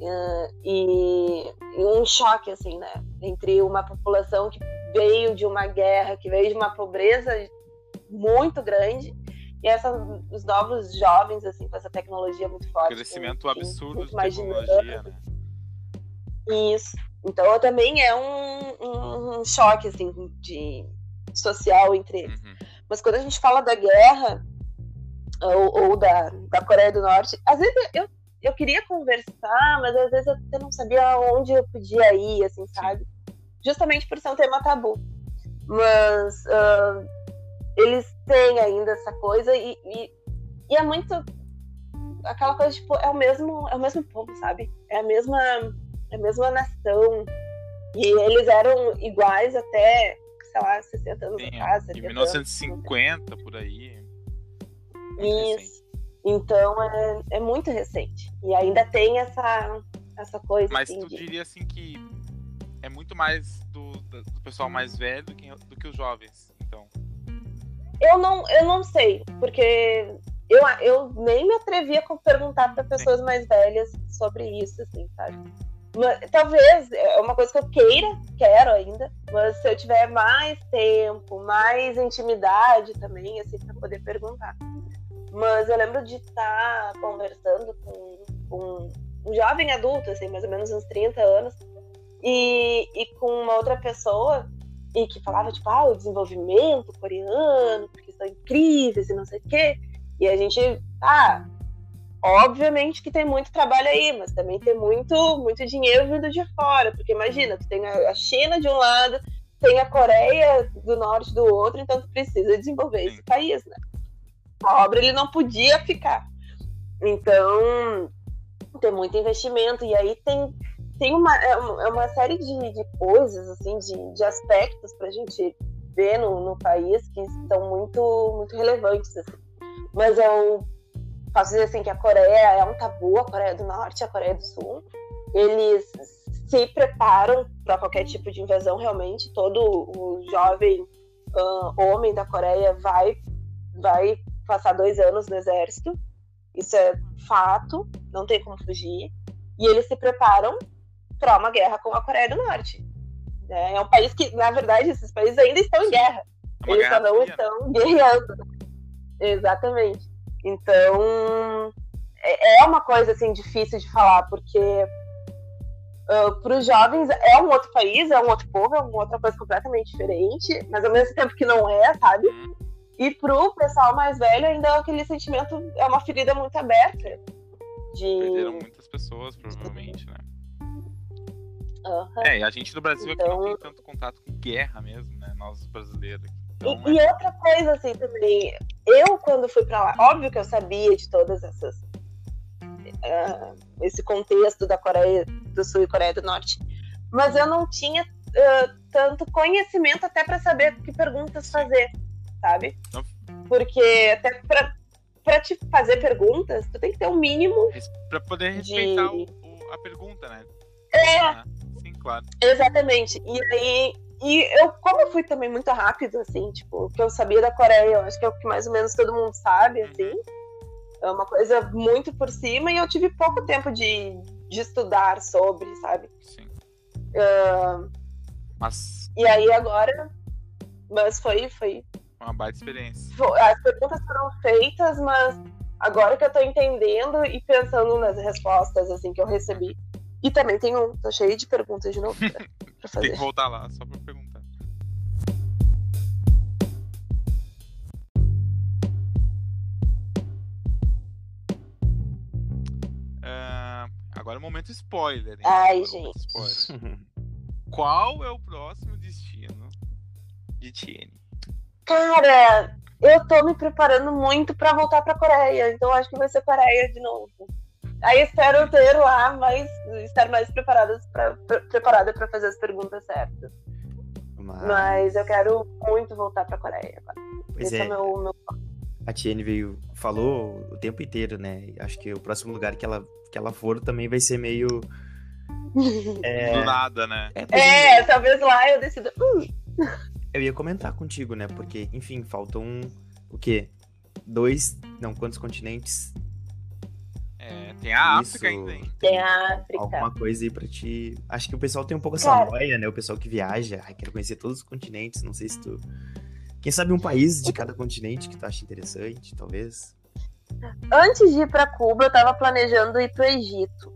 Uh, e, e, um choque, assim, né? Entre uma população que veio de uma guerra, que veio de uma pobreza muito grande, e essa, os novos jovens, assim, com essa tecnologia muito forte. Crescimento com, absurdo de tecnologia, né? Isso. Então também é um, um, um choque, assim, de social entre eles. Uhum. Mas quando a gente fala da guerra ou, ou, da, da Coreia do Norte, às vezes eu, eu queria conversar, mas às vezes eu até não sabia onde eu podia ir, assim, sabe? Justamente por ser um tema tabu. Mas uh, eles têm ainda essa coisa e, e, e, é muito aquela coisa, tipo, é o mesmo, é o mesmo povo, sabe? É a mesma, é a mesma nação. E eles eram iguais até sei lá, 60 anos Sim, atrás. Em 1950, anos. por aí. Isso. Então é, é muito recente. E ainda tem essa, essa coisa. Mas assim, tu de... diria assim que é muito mais do, do pessoal mais velho do que, do que os jovens, então. Eu não, eu não sei, porque eu, eu nem me atrevi a perguntar para pessoas Sim. mais velhas sobre isso, assim, sabe? talvez é uma coisa que eu queira, quero ainda, mas se eu tiver mais tempo, mais intimidade também, assim, para poder perguntar. Mas eu lembro de estar tá conversando com, com, um jovem adulto, assim, mais ou menos uns 30 anos, e, e com uma outra pessoa, e que falava, tipo, ah, o desenvolvimento coreano, porque são incríveis e não sei o quê. E a gente, ah, Obviamente que tem muito trabalho aí, mas também tem muito, muito dinheiro vindo de fora, porque imagina, tu tem a China de um lado, tem a Coreia do Norte do outro, então tu precisa desenvolver esse país, né? A obra ele não podia ficar. Então, tem muito investimento, e aí tem, tem uma, é uma é série de, de coisas, assim, de, de aspectos para a gente ver no, no país que são muito, muito relevantes. Assim. Mas eu posso dizer assim que a Coreia é um tabu, a Coreia do Norte, a Coreia do Sul. Eles se preparam para qualquer tipo de invasão, realmente. Todo o jovem uh, homem da Coreia vai, vai passar dois anos no exército. Isso é fato, não tem como fugir. E eles se preparam para uma guerra com a Coreia do Norte. É, é um país que, na verdade, esses países ainda estão em guerra. É eles só não estão guerreando. Exatamente. Então, é, é uma coisa assim difícil de falar, porque uh, para os jovens é um outro país, é um outro povo, é uma outra coisa completamente diferente, mas ao mesmo tempo que não é, sabe? E pro pessoal mais velho ainda é aquele sentimento é uma ferida muito aberta. De... Perderam muitas pessoas, provavelmente, né? Uhum. É, e a gente do Brasil então... aqui não tem então tanto contato com guerra mesmo, né? Nós brasileiros. Então, e, e, outra coisa, assim, também, eu quando fui para lá, óbvio que eu sabia de todas essas. Uh, esse contexto da Coreia do Sul e Coreia do Norte, mas eu não tinha uh, tanto conhecimento até para saber que perguntas fazer, sabe? Porque até para pra te fazer perguntas, tu tem que ter um mínimo. Pra poder respeitar de... o, o, a pergunta, né? É. Ah, sim, claro. Exatamente. E aí. E eu, como eu fui também muito rápido, assim, tipo, o que eu sabia da Coreia, eu acho que é o que mais ou menos todo mundo sabe, assim. É uma coisa muito por cima, e eu tive pouco tempo de, de estudar sobre, sabe? Sim. Uh, mas. E aí agora. Mas foi. foi uma baita experiência. As perguntas foram feitas, mas agora que eu tô entendendo e pensando nas respostas assim que eu recebi. E também tem um, tô cheio de perguntas de novo pra, pra fazer. tem que voltar lá só pra perguntar. Uh, agora é o momento spoiler. Hein? Ai, gente. Spoiler. Qual é o próximo destino de Tiene? Cara, eu tô me preparando muito para voltar pra Coreia, então acho que vai ser Coreia de novo. Aí espero ter lá mais, estar mais preparada pra, preparada para fazer as perguntas certas. Mas... Mas... eu quero muito voltar pra Coreia agora. Pois Esse é, é meu, meu... A Tiene veio, falou o tempo inteiro, né? Acho que o próximo lugar que ela, que ela for também vai ser meio. É... Do nada, né? É, é talvez lá eu decida. Uh. Eu ia comentar contigo, né? Porque, enfim, faltam o quê? Dois. Não, quantos continentes? É, tem a Isso, África ainda, hein? Tem a África. Alguma coisa aí pra ti. Acho que o pessoal tem um pouco essa noia, né? O pessoal que viaja. Ai, quero conhecer todos os continentes. Não sei se tu. Quem sabe um país de cada continente que tu acha interessante, talvez? Antes de ir pra Cuba, eu tava planejando ir pro Egito.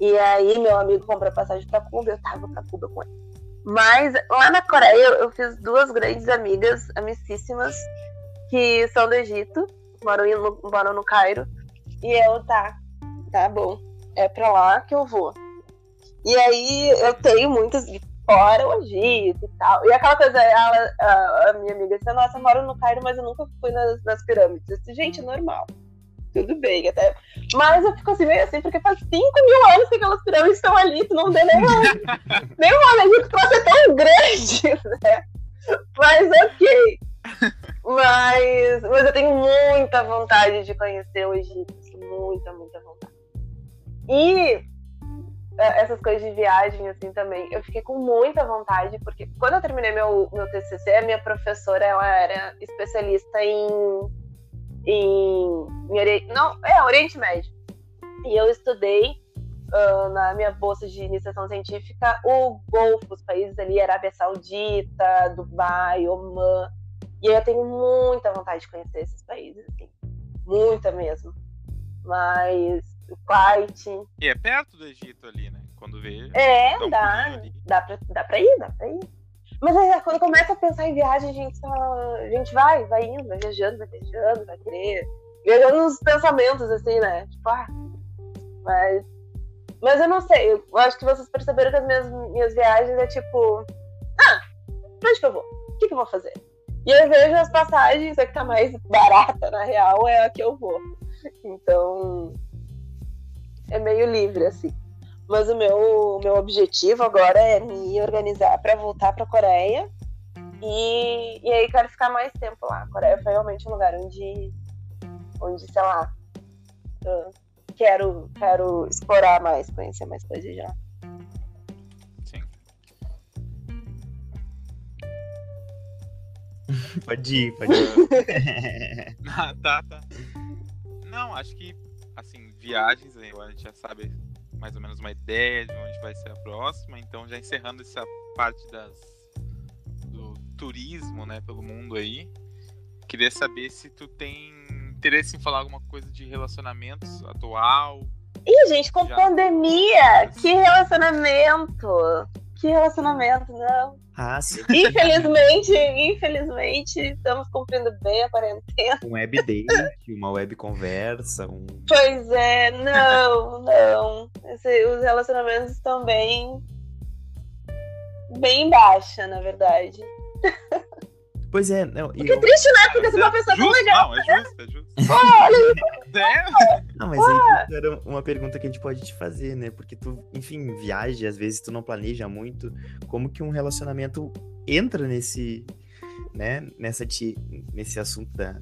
E aí, meu amigo comprou passagem pra Cuba, eu tava pra Cuba com ele. Mas lá na Coreia eu fiz duas grandes amigas, amicíssimas, que são do Egito, moram no, moram no Cairo. E eu, tá, tá bom, é pra lá que eu vou. E aí eu tenho muitas fora o Egito e tal. E aquela coisa, ela, a, a minha amiga disse, nossa, eu moro no Cairo, mas eu nunca fui nas, nas pirâmides. Eu disse, gente, normal tudo bem. Até... Mas eu fico assim, meio assim, porque faz 5 mil anos que aquelas pirâmides estão ali, tu não tem nenhuma, nenhuma Egito pra ser tão grande, né? Mas ok. Mas, mas eu tenho muita vontade de conhecer o Egito. Assim, muita, muita vontade. E é, essas coisas de viagem, assim, também. Eu fiquei com muita vontade, porque quando eu terminei meu, meu TCC, a minha professora, ela era especialista em em, em não, é Oriente Médio. E eu estudei uh, na minha bolsa de iniciação científica o Golfo, os países ali, Arábia Saudita, Dubai, Oman. E eu tenho muita vontade de conhecer esses países, assim. Muita mesmo. Mas o Kuwait. E é perto do Egito ali, né? Quando vê. É, dá. Dá, dá, pra, dá pra ir, dá pra ir. Mas aí, quando começa a pensar em viagem, a gente, só, a gente vai, vai indo, vai viajando, vai viajando, vai querer. Viajando nos pensamentos, assim, né? Tipo, ah. Mas. Mas eu não sei. Eu acho que vocês perceberam que as minhas, minhas viagens é tipo. Ah, pra onde que eu vou? O que, que eu vou fazer? E eu vejo as passagens, a que tá mais barata, na real, é a que eu vou. Então. É meio livre, assim. Mas o meu, meu objetivo agora é me organizar para voltar para a Coreia. E, e aí quero ficar mais tempo lá. A Coreia foi realmente um lugar onde, onde sei lá, quero, quero explorar mais, conhecer mais coisas já. Sim. pode ir, pode ir. ah, tá, tá. Não, acho que, assim, viagens, a gente já sabe mais ou menos uma ideia de onde vai ser a próxima. Então, já encerrando essa parte das, do turismo, né, pelo mundo aí, queria saber se tu tem interesse em falar alguma coisa de relacionamentos atual. Ih, gente, com já... pandemia, que relacionamento! Que relacionamento, não. Ah, sim. Infelizmente, infelizmente, estamos cumprindo bem a quarentena. Um web date, uma web conversa, um. Pois é, não, não. Esse, os relacionamentos estão bem. bem baixa, na verdade. Pois é, não. Que eu... triste, né? Porque você é uma pessoa tão legal. Não, é justo, é justo. Olha, é. Não, mas aí era uma pergunta que a gente pode te fazer, né? Porque tu, enfim, viaja, às vezes tu não planeja muito. Como que um relacionamento entra nesse, né? Nessa, nesse assunto da,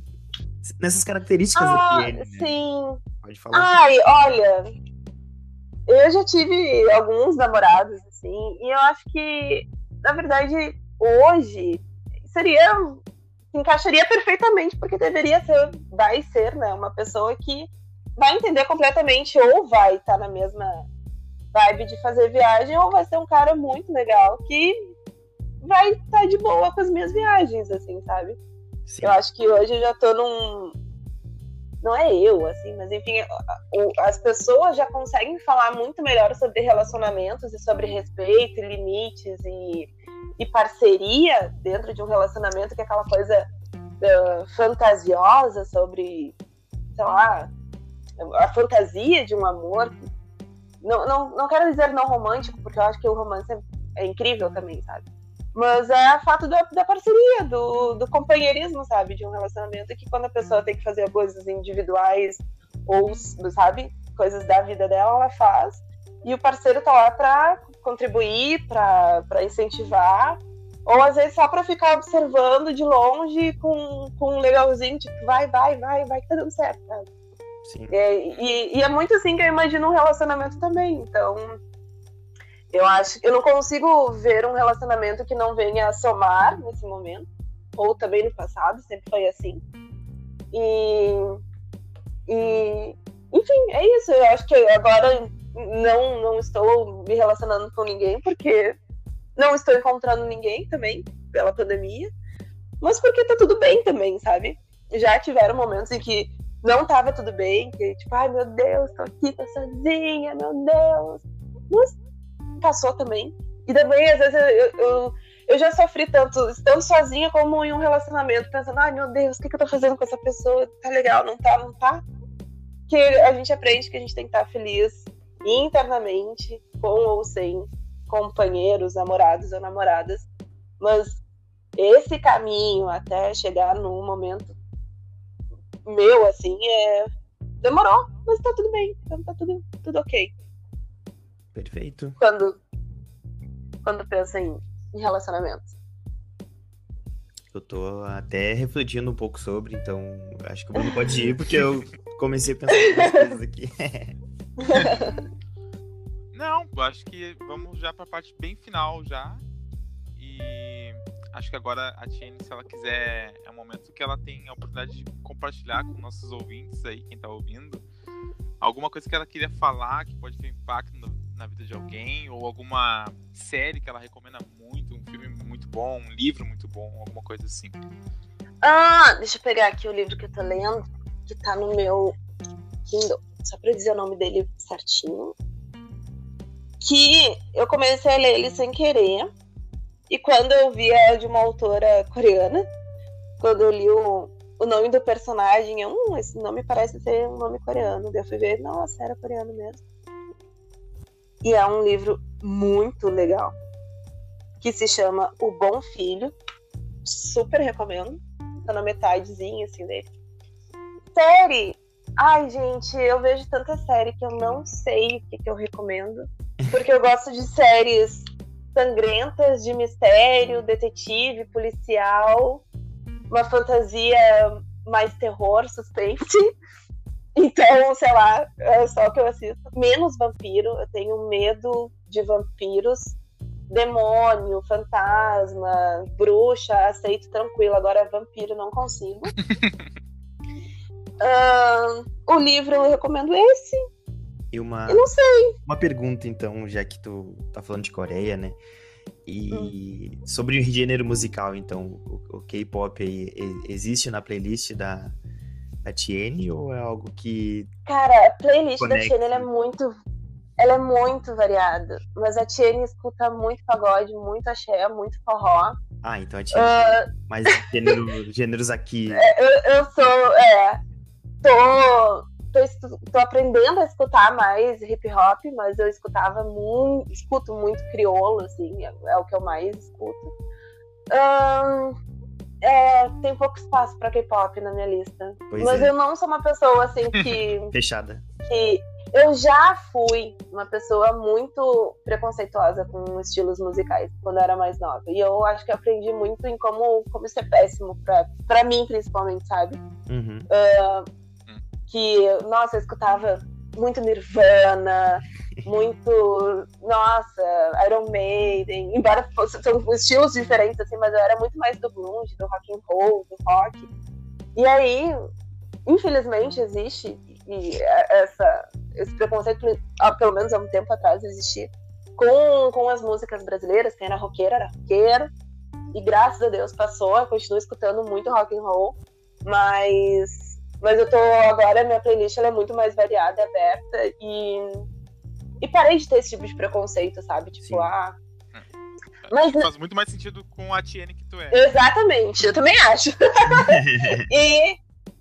nessas características ah, da Tiene. Né? Sim. Pode falar. Ai, olha, eu já tive alguns namorados, assim, e eu acho que, na verdade, hoje seria. se encaixaria perfeitamente, porque deveria ser, vai ser, né, uma pessoa que vai entender completamente, ou vai estar tá na mesma vibe de fazer viagem, ou vai ser um cara muito legal que vai estar tá de boa com as minhas viagens, assim, sabe? Sim. Eu acho que hoje eu já tô num. Não é eu, assim, mas enfim, as pessoas já conseguem falar muito melhor sobre relacionamentos e sobre respeito e limites e, e parceria dentro de um relacionamento, que é aquela coisa uh, fantasiosa sobre, sei lá, a fantasia de um amor. Não, não, não quero dizer não romântico, porque eu acho que o romance é, é incrível também, sabe? Mas é o fato da, da parceria, do, do companheirismo, sabe? De um relacionamento que quando a pessoa tem que fazer coisas individuais ou, sabe, coisas da vida dela, ela faz. E o parceiro tá lá pra contribuir, pra, pra incentivar. Ou às vezes só pra ficar observando de longe com, com um legalzinho, tipo, vai, vai, vai, vai que tá dando certo, sabe? Sim. É, e, e é muito assim que eu imagino um relacionamento também. Então, eu acho eu não consigo ver um relacionamento que não venha a somar nesse momento, ou também no passado, sempre foi assim. E, e enfim, é isso. Eu acho que agora não, não estou me relacionando com ninguém, porque não estou encontrando ninguém também, pela pandemia, mas porque tá tudo bem também, sabe? Já tiveram momentos em que não tava tudo bem, que tipo, ai meu Deus, tô aqui, tô sozinha, meu Deus. Mas passou também. E também, às vezes, eu, eu, eu já sofri tanto, estando sozinha como em um relacionamento, pensando, ai meu Deus, o que, que eu tô fazendo com essa pessoa? Tá legal, não tá, não tá? Que a gente aprende que a gente tem que estar feliz internamente, com ou sem companheiros, namorados ou namoradas. Mas esse caminho até chegar num momento meu, assim, é. Demorou, mas tá tudo bem. Então tá tudo, tudo ok. Perfeito. Quando, quando pensa em, em relacionamentos. Eu tô até refletindo um pouco sobre, então acho que o Bruno pode ir, porque eu comecei a pensar em coisas aqui. Não, acho que vamos já pra parte bem final já. E acho que agora a Tiene, se ela quiser, é um momento que ela tem a oportunidade de compartilhar com nossos ouvintes aí, quem tá ouvindo, alguma coisa que ela queria falar que pode ter impacto no, na vida de alguém, ou alguma série que ela recomenda muito, um filme muito bom, um livro muito bom, alguma coisa assim. Ah, deixa eu pegar aqui o livro que eu tô lendo, que tá no meu Kindle, só pra dizer o nome dele certinho. Que eu comecei a ler ele sem querer. E quando eu vi é de uma autora coreana, quando eu li o, o nome do personagem, eu, hum, esse nome parece ser um nome coreano. Daí eu fui ver, nossa, era coreano mesmo. E é um livro muito legal, que se chama O Bom Filho. Super recomendo. Tá na metadezinha, assim, dele. Série! Ai, gente, eu vejo tanta série que eu não sei o que, que eu recomendo. Porque eu gosto de séries sangrentas, de mistério, detetive, policial, uma fantasia mais terror, suspense. Então, sei lá, é só o que eu assisto. Menos vampiro, eu tenho medo de vampiros. Demônio, fantasma, bruxa, aceito tranquilo. Agora, vampiro, não consigo. uh, o livro eu recomendo esse. E uma. Eu não sei. Uma pergunta, então, já que tu tá falando de Coreia, né? E hum. sobre o gênero musical, então, o, o K-pop aí existe na playlist da, da Tiene ou é algo que. Cara, a playlist conecta? da Tiene ela é muito. Ela é muito variada. Mas a Tiene escuta muito pagode, muito axé, muito forró. Ah, então a Tiene. Uh... Mas gênero, gêneros aqui. É, eu, eu sou. É. Tô. Tô, tô, aprendendo a escutar mais hip hop, mas eu escutava muito, escuto muito crioulo, assim, é, é o que eu mais escuto. Um, é, tem pouco espaço pra K-pop na minha lista. Pois mas é. eu não sou uma pessoa assim que. Fechada. Que. eu já fui uma pessoa muito preconceituosa com estilos musicais quando eu era mais nova. E eu acho que aprendi muito em como, como isso é péssimo pra, pra mim, principalmente, sabe? Uhum. Uh, que, nossa, eu escutava muito Nirvana, muito, nossa, Iron Maiden, embora fosse, são estilos diferentes, assim, mas eu era muito mais do grunge, do rock and roll, do rock. E aí, infelizmente, existe e essa, esse preconceito, pelo menos há um tempo atrás, existia com, com as músicas brasileiras, quem era roqueiro era roqueiro, e graças a Deus passou, eu continuo escutando muito rock and roll, mas, mas eu tô agora, minha playlist ela é muito mais variada, aberta, e, e parei de ter esse tipo de preconceito, sabe? Tipo, Sim. ah, mas... Faz muito mais sentido com a Tiene que tu é. Exatamente, eu também acho. e,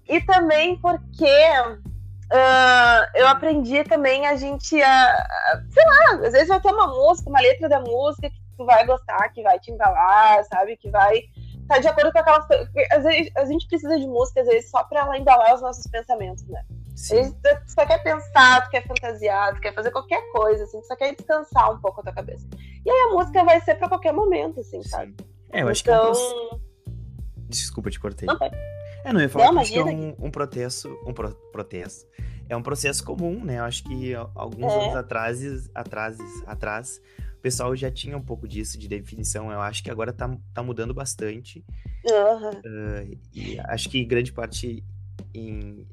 e também porque uh, eu aprendi também a gente a, sei lá, às vezes vai ter uma música, uma letra da música que tu vai gostar, que vai te embalar, sabe? Que vai tá de acordo com aquelas coisas. Às vezes a gente precisa de música, às vezes, só pra ela embalar os nossos pensamentos, né? Sim. Só quer pensar, tu quer fantasiar, tu quer fazer qualquer coisa, assim, tu só quer descansar um pouco a tua cabeça. E aí a música vai ser pra qualquer momento, assim, Sim. sabe? É, eu acho então... que é um então Desculpa, te cortei. Não, é, não, eu ia falar não, que é um, um, protesto, um pro, protesto. É um processo comum, né? Eu acho que alguns é. anos atrás, atrás, atrás, pessoal já tinha um pouco disso de definição. Eu acho que agora tá, tá mudando bastante. Uhum. Uh, e acho que grande parte em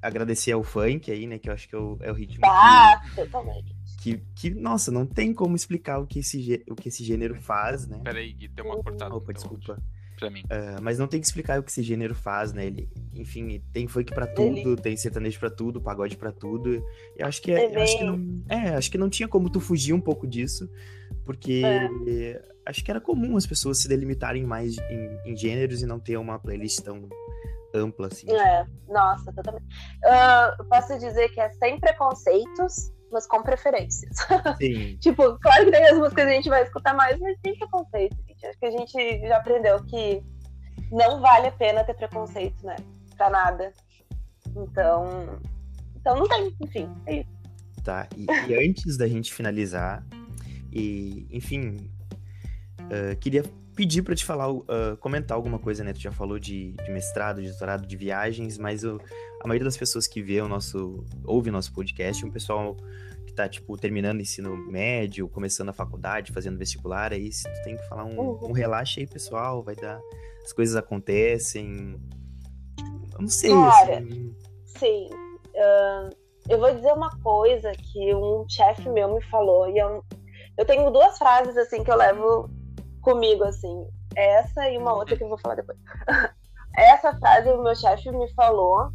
agradecer ao funk aí, né? Que eu acho que é o, é o ritmo. Ah, que... totalmente que, que, nossa, não tem como explicar o que esse, o que esse gênero faz, né? Peraí, Gui, deu uma cortada. Opa, desculpa. Áudio pra mim. Uh, mas não tem que explicar o que esse gênero faz, né? Ele, enfim, tem funk para tudo, Ele... tem sertanejo para tudo, pagode para tudo. Eu acho que é, é acho que não, é, acho que não tinha como tu fugir um pouco disso, porque é. acho que era comum as pessoas se delimitarem mais em, em, gêneros e não ter uma playlist tão ampla assim. É, nossa, totalmente. Uh, posso dizer que é sem preconceitos mas com preferências. Sim. tipo, claro que tem as músicas que a gente vai escutar mais, mas tem preconceito, gente. Acho que a gente já aprendeu que não vale a pena ter preconceito, né? Pra nada. Então. Então não tem, enfim, é isso. Tá, e, e antes da gente finalizar, e, enfim, uh, queria pedir para te falar, uh, comentar alguma coisa, né? Tu já falou de, de mestrado, de doutorado, de viagens, mas o, a maioria das pessoas que vê o nosso, ouve o nosso podcast, é um pessoal que tá, tipo, terminando ensino médio, começando a faculdade, fazendo vestibular, aí se tu tem que falar um, uhum. um relaxa aí, pessoal, vai dar, as coisas acontecem, eu não sei, Cara, assim... sim, uh, eu vou dizer uma coisa que um chefe meu me falou, e eu, eu tenho duas frases, assim, que eu levo comigo, assim. Essa e uma outra que eu vou falar depois. Essa frase o meu chefe me falou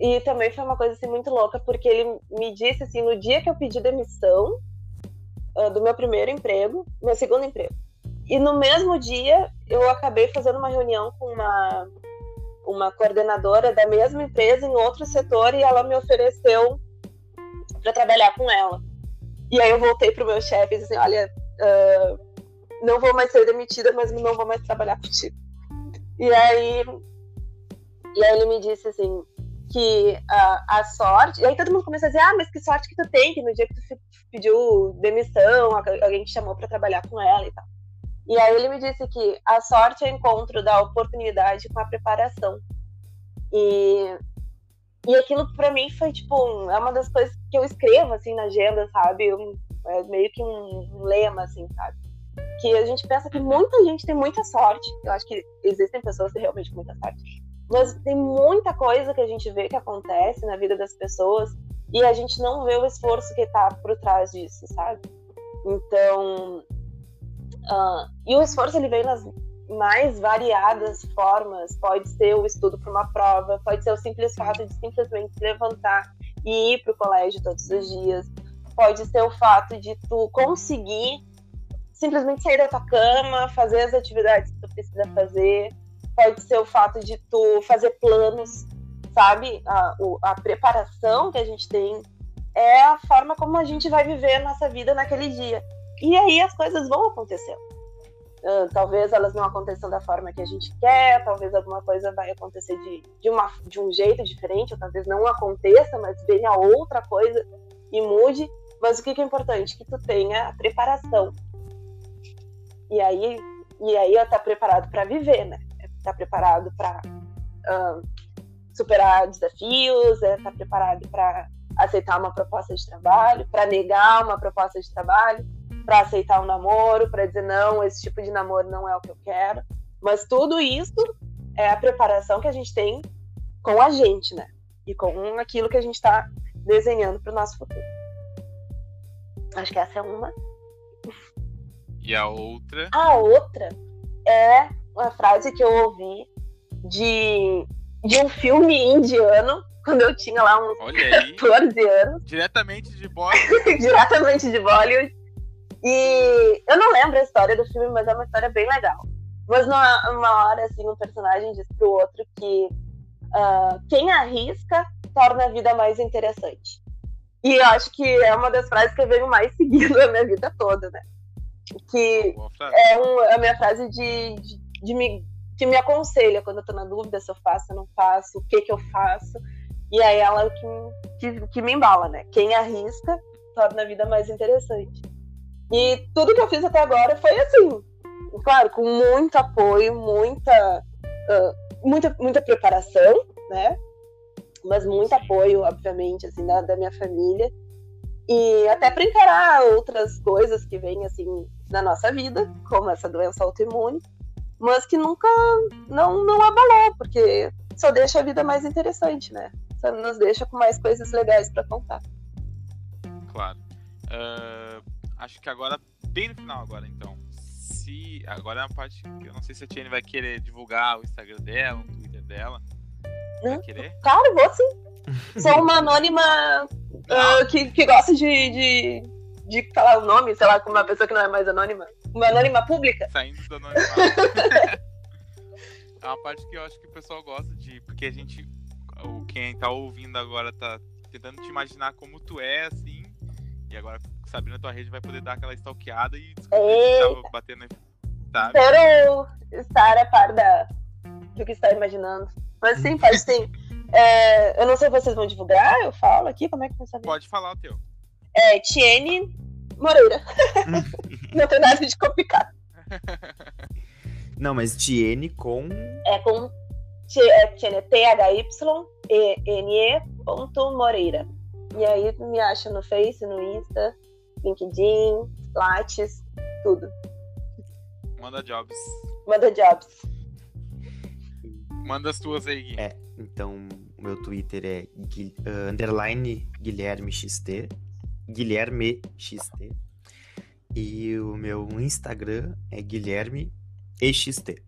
e também foi uma coisa assim muito louca, porque ele me disse assim, no dia que eu pedi demissão uh, do meu primeiro emprego, meu segundo emprego. E no mesmo dia eu acabei fazendo uma reunião com uma uma coordenadora da mesma empresa em outro setor e ela me ofereceu para trabalhar com ela. E aí eu voltei pro meu chefe e disse assim, olha, uh, não vou mais ser demitida, mas não vou mais trabalhar contigo. E aí, e aí ele me disse assim que uh, a sorte. E aí todo mundo começou a dizer: ah, mas que sorte que tu tem, que no dia que tu pediu demissão, alguém te chamou para trabalhar com ela e tal. E aí ele me disse que a sorte é o encontro da oportunidade com a preparação. E, e aquilo para mim foi tipo, é uma das coisas que eu escrevo assim na agenda, sabe? é meio que um lema assim, sabe? Que a gente pensa que muita gente tem muita sorte. Eu acho que existem pessoas que têm realmente muita sorte. Mas tem muita coisa que a gente vê que acontece na vida das pessoas e a gente não vê o esforço que está por trás disso, sabe? Então, uh, e o esforço ele vem nas mais variadas formas. Pode ser o estudo para uma prova, pode ser o simples fato de simplesmente se levantar e ir para o colégio todos os dias, pode ser o fato de tu conseguir simplesmente sair da tua cama, fazer as atividades que tu precisa fazer. Pode ser o fato de tu fazer planos, sabe? A, o, a preparação que a gente tem é a forma como a gente vai viver a nossa vida naquele dia. E aí as coisas vão acontecendo. Uh, talvez elas não aconteçam da forma que a gente quer, talvez alguma coisa vai acontecer de, de, uma, de um jeito diferente, ou talvez não aconteça, mas venha outra coisa e mude, mas o que, que é importante? Que tu tenha a preparação. E aí, e aí eu tá preparado para viver, né? Tá preparado para superar desafios, é tá preparado para aceitar uma proposta de trabalho, para negar uma proposta de trabalho, para aceitar um namoro, para dizer não, esse tipo de namoro não é o que eu quero. Mas tudo isso é a preparação que a gente tem com a gente, né? E com aquilo que a gente está desenhando para o nosso futuro. Acho que essa é uma. E a outra? A outra é uma frase que eu ouvi de, de um filme indiano quando eu tinha lá uns Olha aí. 14 anos. Diretamente de Bollywood. Diretamente de Bollywood. E eu não lembro a história do filme, mas é uma história bem legal. Mas numa, uma hora, assim, um personagem diz pro outro que uh, quem arrisca torna a vida mais interessante. E eu acho que é uma das frases que eu venho mais seguindo a minha vida toda, né? Que é um, a minha frase de, de, de me, que me aconselha quando eu tô na dúvida se eu faço ou não faço, o que que eu faço. E aí ela que, que, que me embala, né? Quem arrisca torna a vida mais interessante. E tudo que eu fiz até agora foi assim, claro, com muito apoio, muita, uh, muita, muita preparação, né? Mas muito apoio, obviamente, assim, da, da minha família. E até para encarar outras coisas que vêm, assim, na nossa vida, como essa doença autoimune, mas que nunca não, não abalou, porque só deixa a vida mais interessante, né? Só nos deixa com mais coisas legais para contar. Claro. Uh, acho que agora, bem no final agora, então. Se. Agora é uma parte que eu não sei se a Tiene vai querer divulgar o Instagram dela, o Twitter dela. Vai Hum? querer? Claro, vou sim. Sou uma anônima uh, que, que gosta de, de, de falar o nome, sei lá, com uma pessoa que não é mais anônima. Uma anônima pública. Saindo do anonimato. é uma parte que eu acho que o pessoal gosta de. Porque a gente. Quem tá ouvindo agora tá tentando te imaginar como tu é, assim. E agora, sabendo a tua rede, vai poder dar aquela stalkeada e descobrir que tava batendo. Sabe? Espero estar a par da, do que está imaginando. Mas sim, pode sim. É, eu não sei se vocês vão divulgar, eu falo aqui, como é que saber? Pode falar o teu. É Tiene Moreira. não tem nada de complicado. Não, mas Tiene com. É com T- é, Tiene, T-H-Y-E-N-E ponto Moreira. E aí me acha no Face, no Insta, LinkedIn, Lattes, tudo. Manda jobs. Manda jobs. Manda as tuas aí, Gui. É, então o meu Twitter é Gui- ah, underline Guilherme XT. Guilherme XT. E o meu Instagram é Guilherme EXT.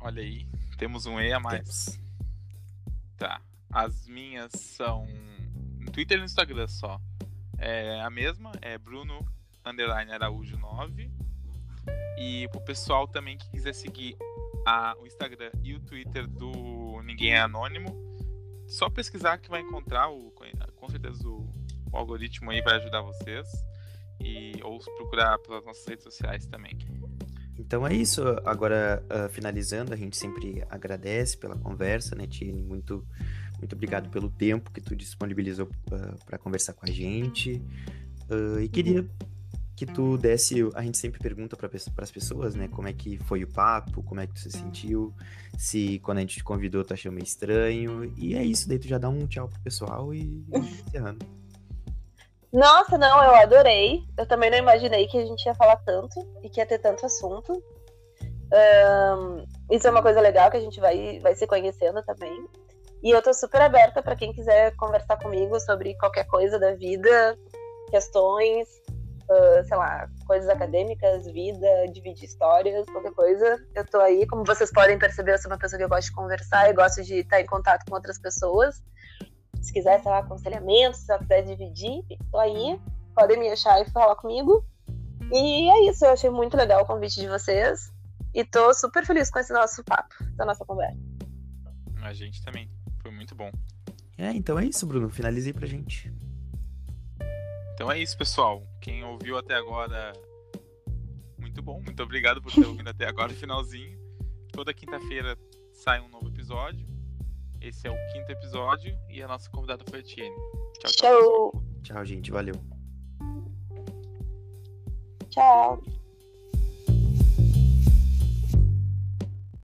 Olha aí, temos um E a mais. Tá. As minhas são no Twitter e no Instagram só. É a mesma, é Bruno underline Araújo 9. E pro pessoal também que quiser seguir a- o Instagram e o Twitter do Ninguém é Anônimo, só pesquisar que vai encontrar o com certeza o, o algoritmo aí vai ajudar vocês. E ou procurar pelas nossas redes sociais também. Então é isso. Agora, ah, finalizando, a gente sempre agradece pela conversa, né, Tiene? Muito, muito obrigado pelo tempo que tu disponibilizou para conversar com a gente. Ah, e queria que tu desse. A gente sempre pergunta para as pessoas, né, como é que foi o papo, como é que tu se sentiu, se quando a gente te convidou tu achou meio estranho. E é isso, daí tu já dá um tchau pro pessoal e encerrando. Nossa, não, eu adorei. Eu também não imaginei que a gente ia falar tanto e que ia ter tanto assunto. Ahn, isso é uma coisa legal que a gente vai, vai se conhecendo também. E eu tô super aberta para quem quiser conversar comigo sobre qualquer coisa da vida, questões, ah, sei lá, coisas acadêmicas, vida, dividir histórias, qualquer coisa. Eu tô aí. Como vocês podem perceber, eu sou uma pessoa que eu gosto de conversar e gosto de estar em contato com outras pessoas. Se quiser, sei lá, aconselhamento, se quiser dividir, tô aí. Podem me achar e falar comigo. E é isso, eu achei muito legal o convite de vocês. E tô super feliz com esse nosso papo, essa nossa conversa. A gente também. Foi muito bom. É, então é isso, Bruno. Finalizei pra gente. Então é isso, pessoal. Quem ouviu até agora, muito bom. Muito obrigado por ter ouvido até agora o finalzinho. Toda quinta-feira sai um novo episódio. Esse é o quinto episódio e a nossa convidada foi a Tiene. Tchau, tchau. Show! Tchau, gente. Valeu. Tchau!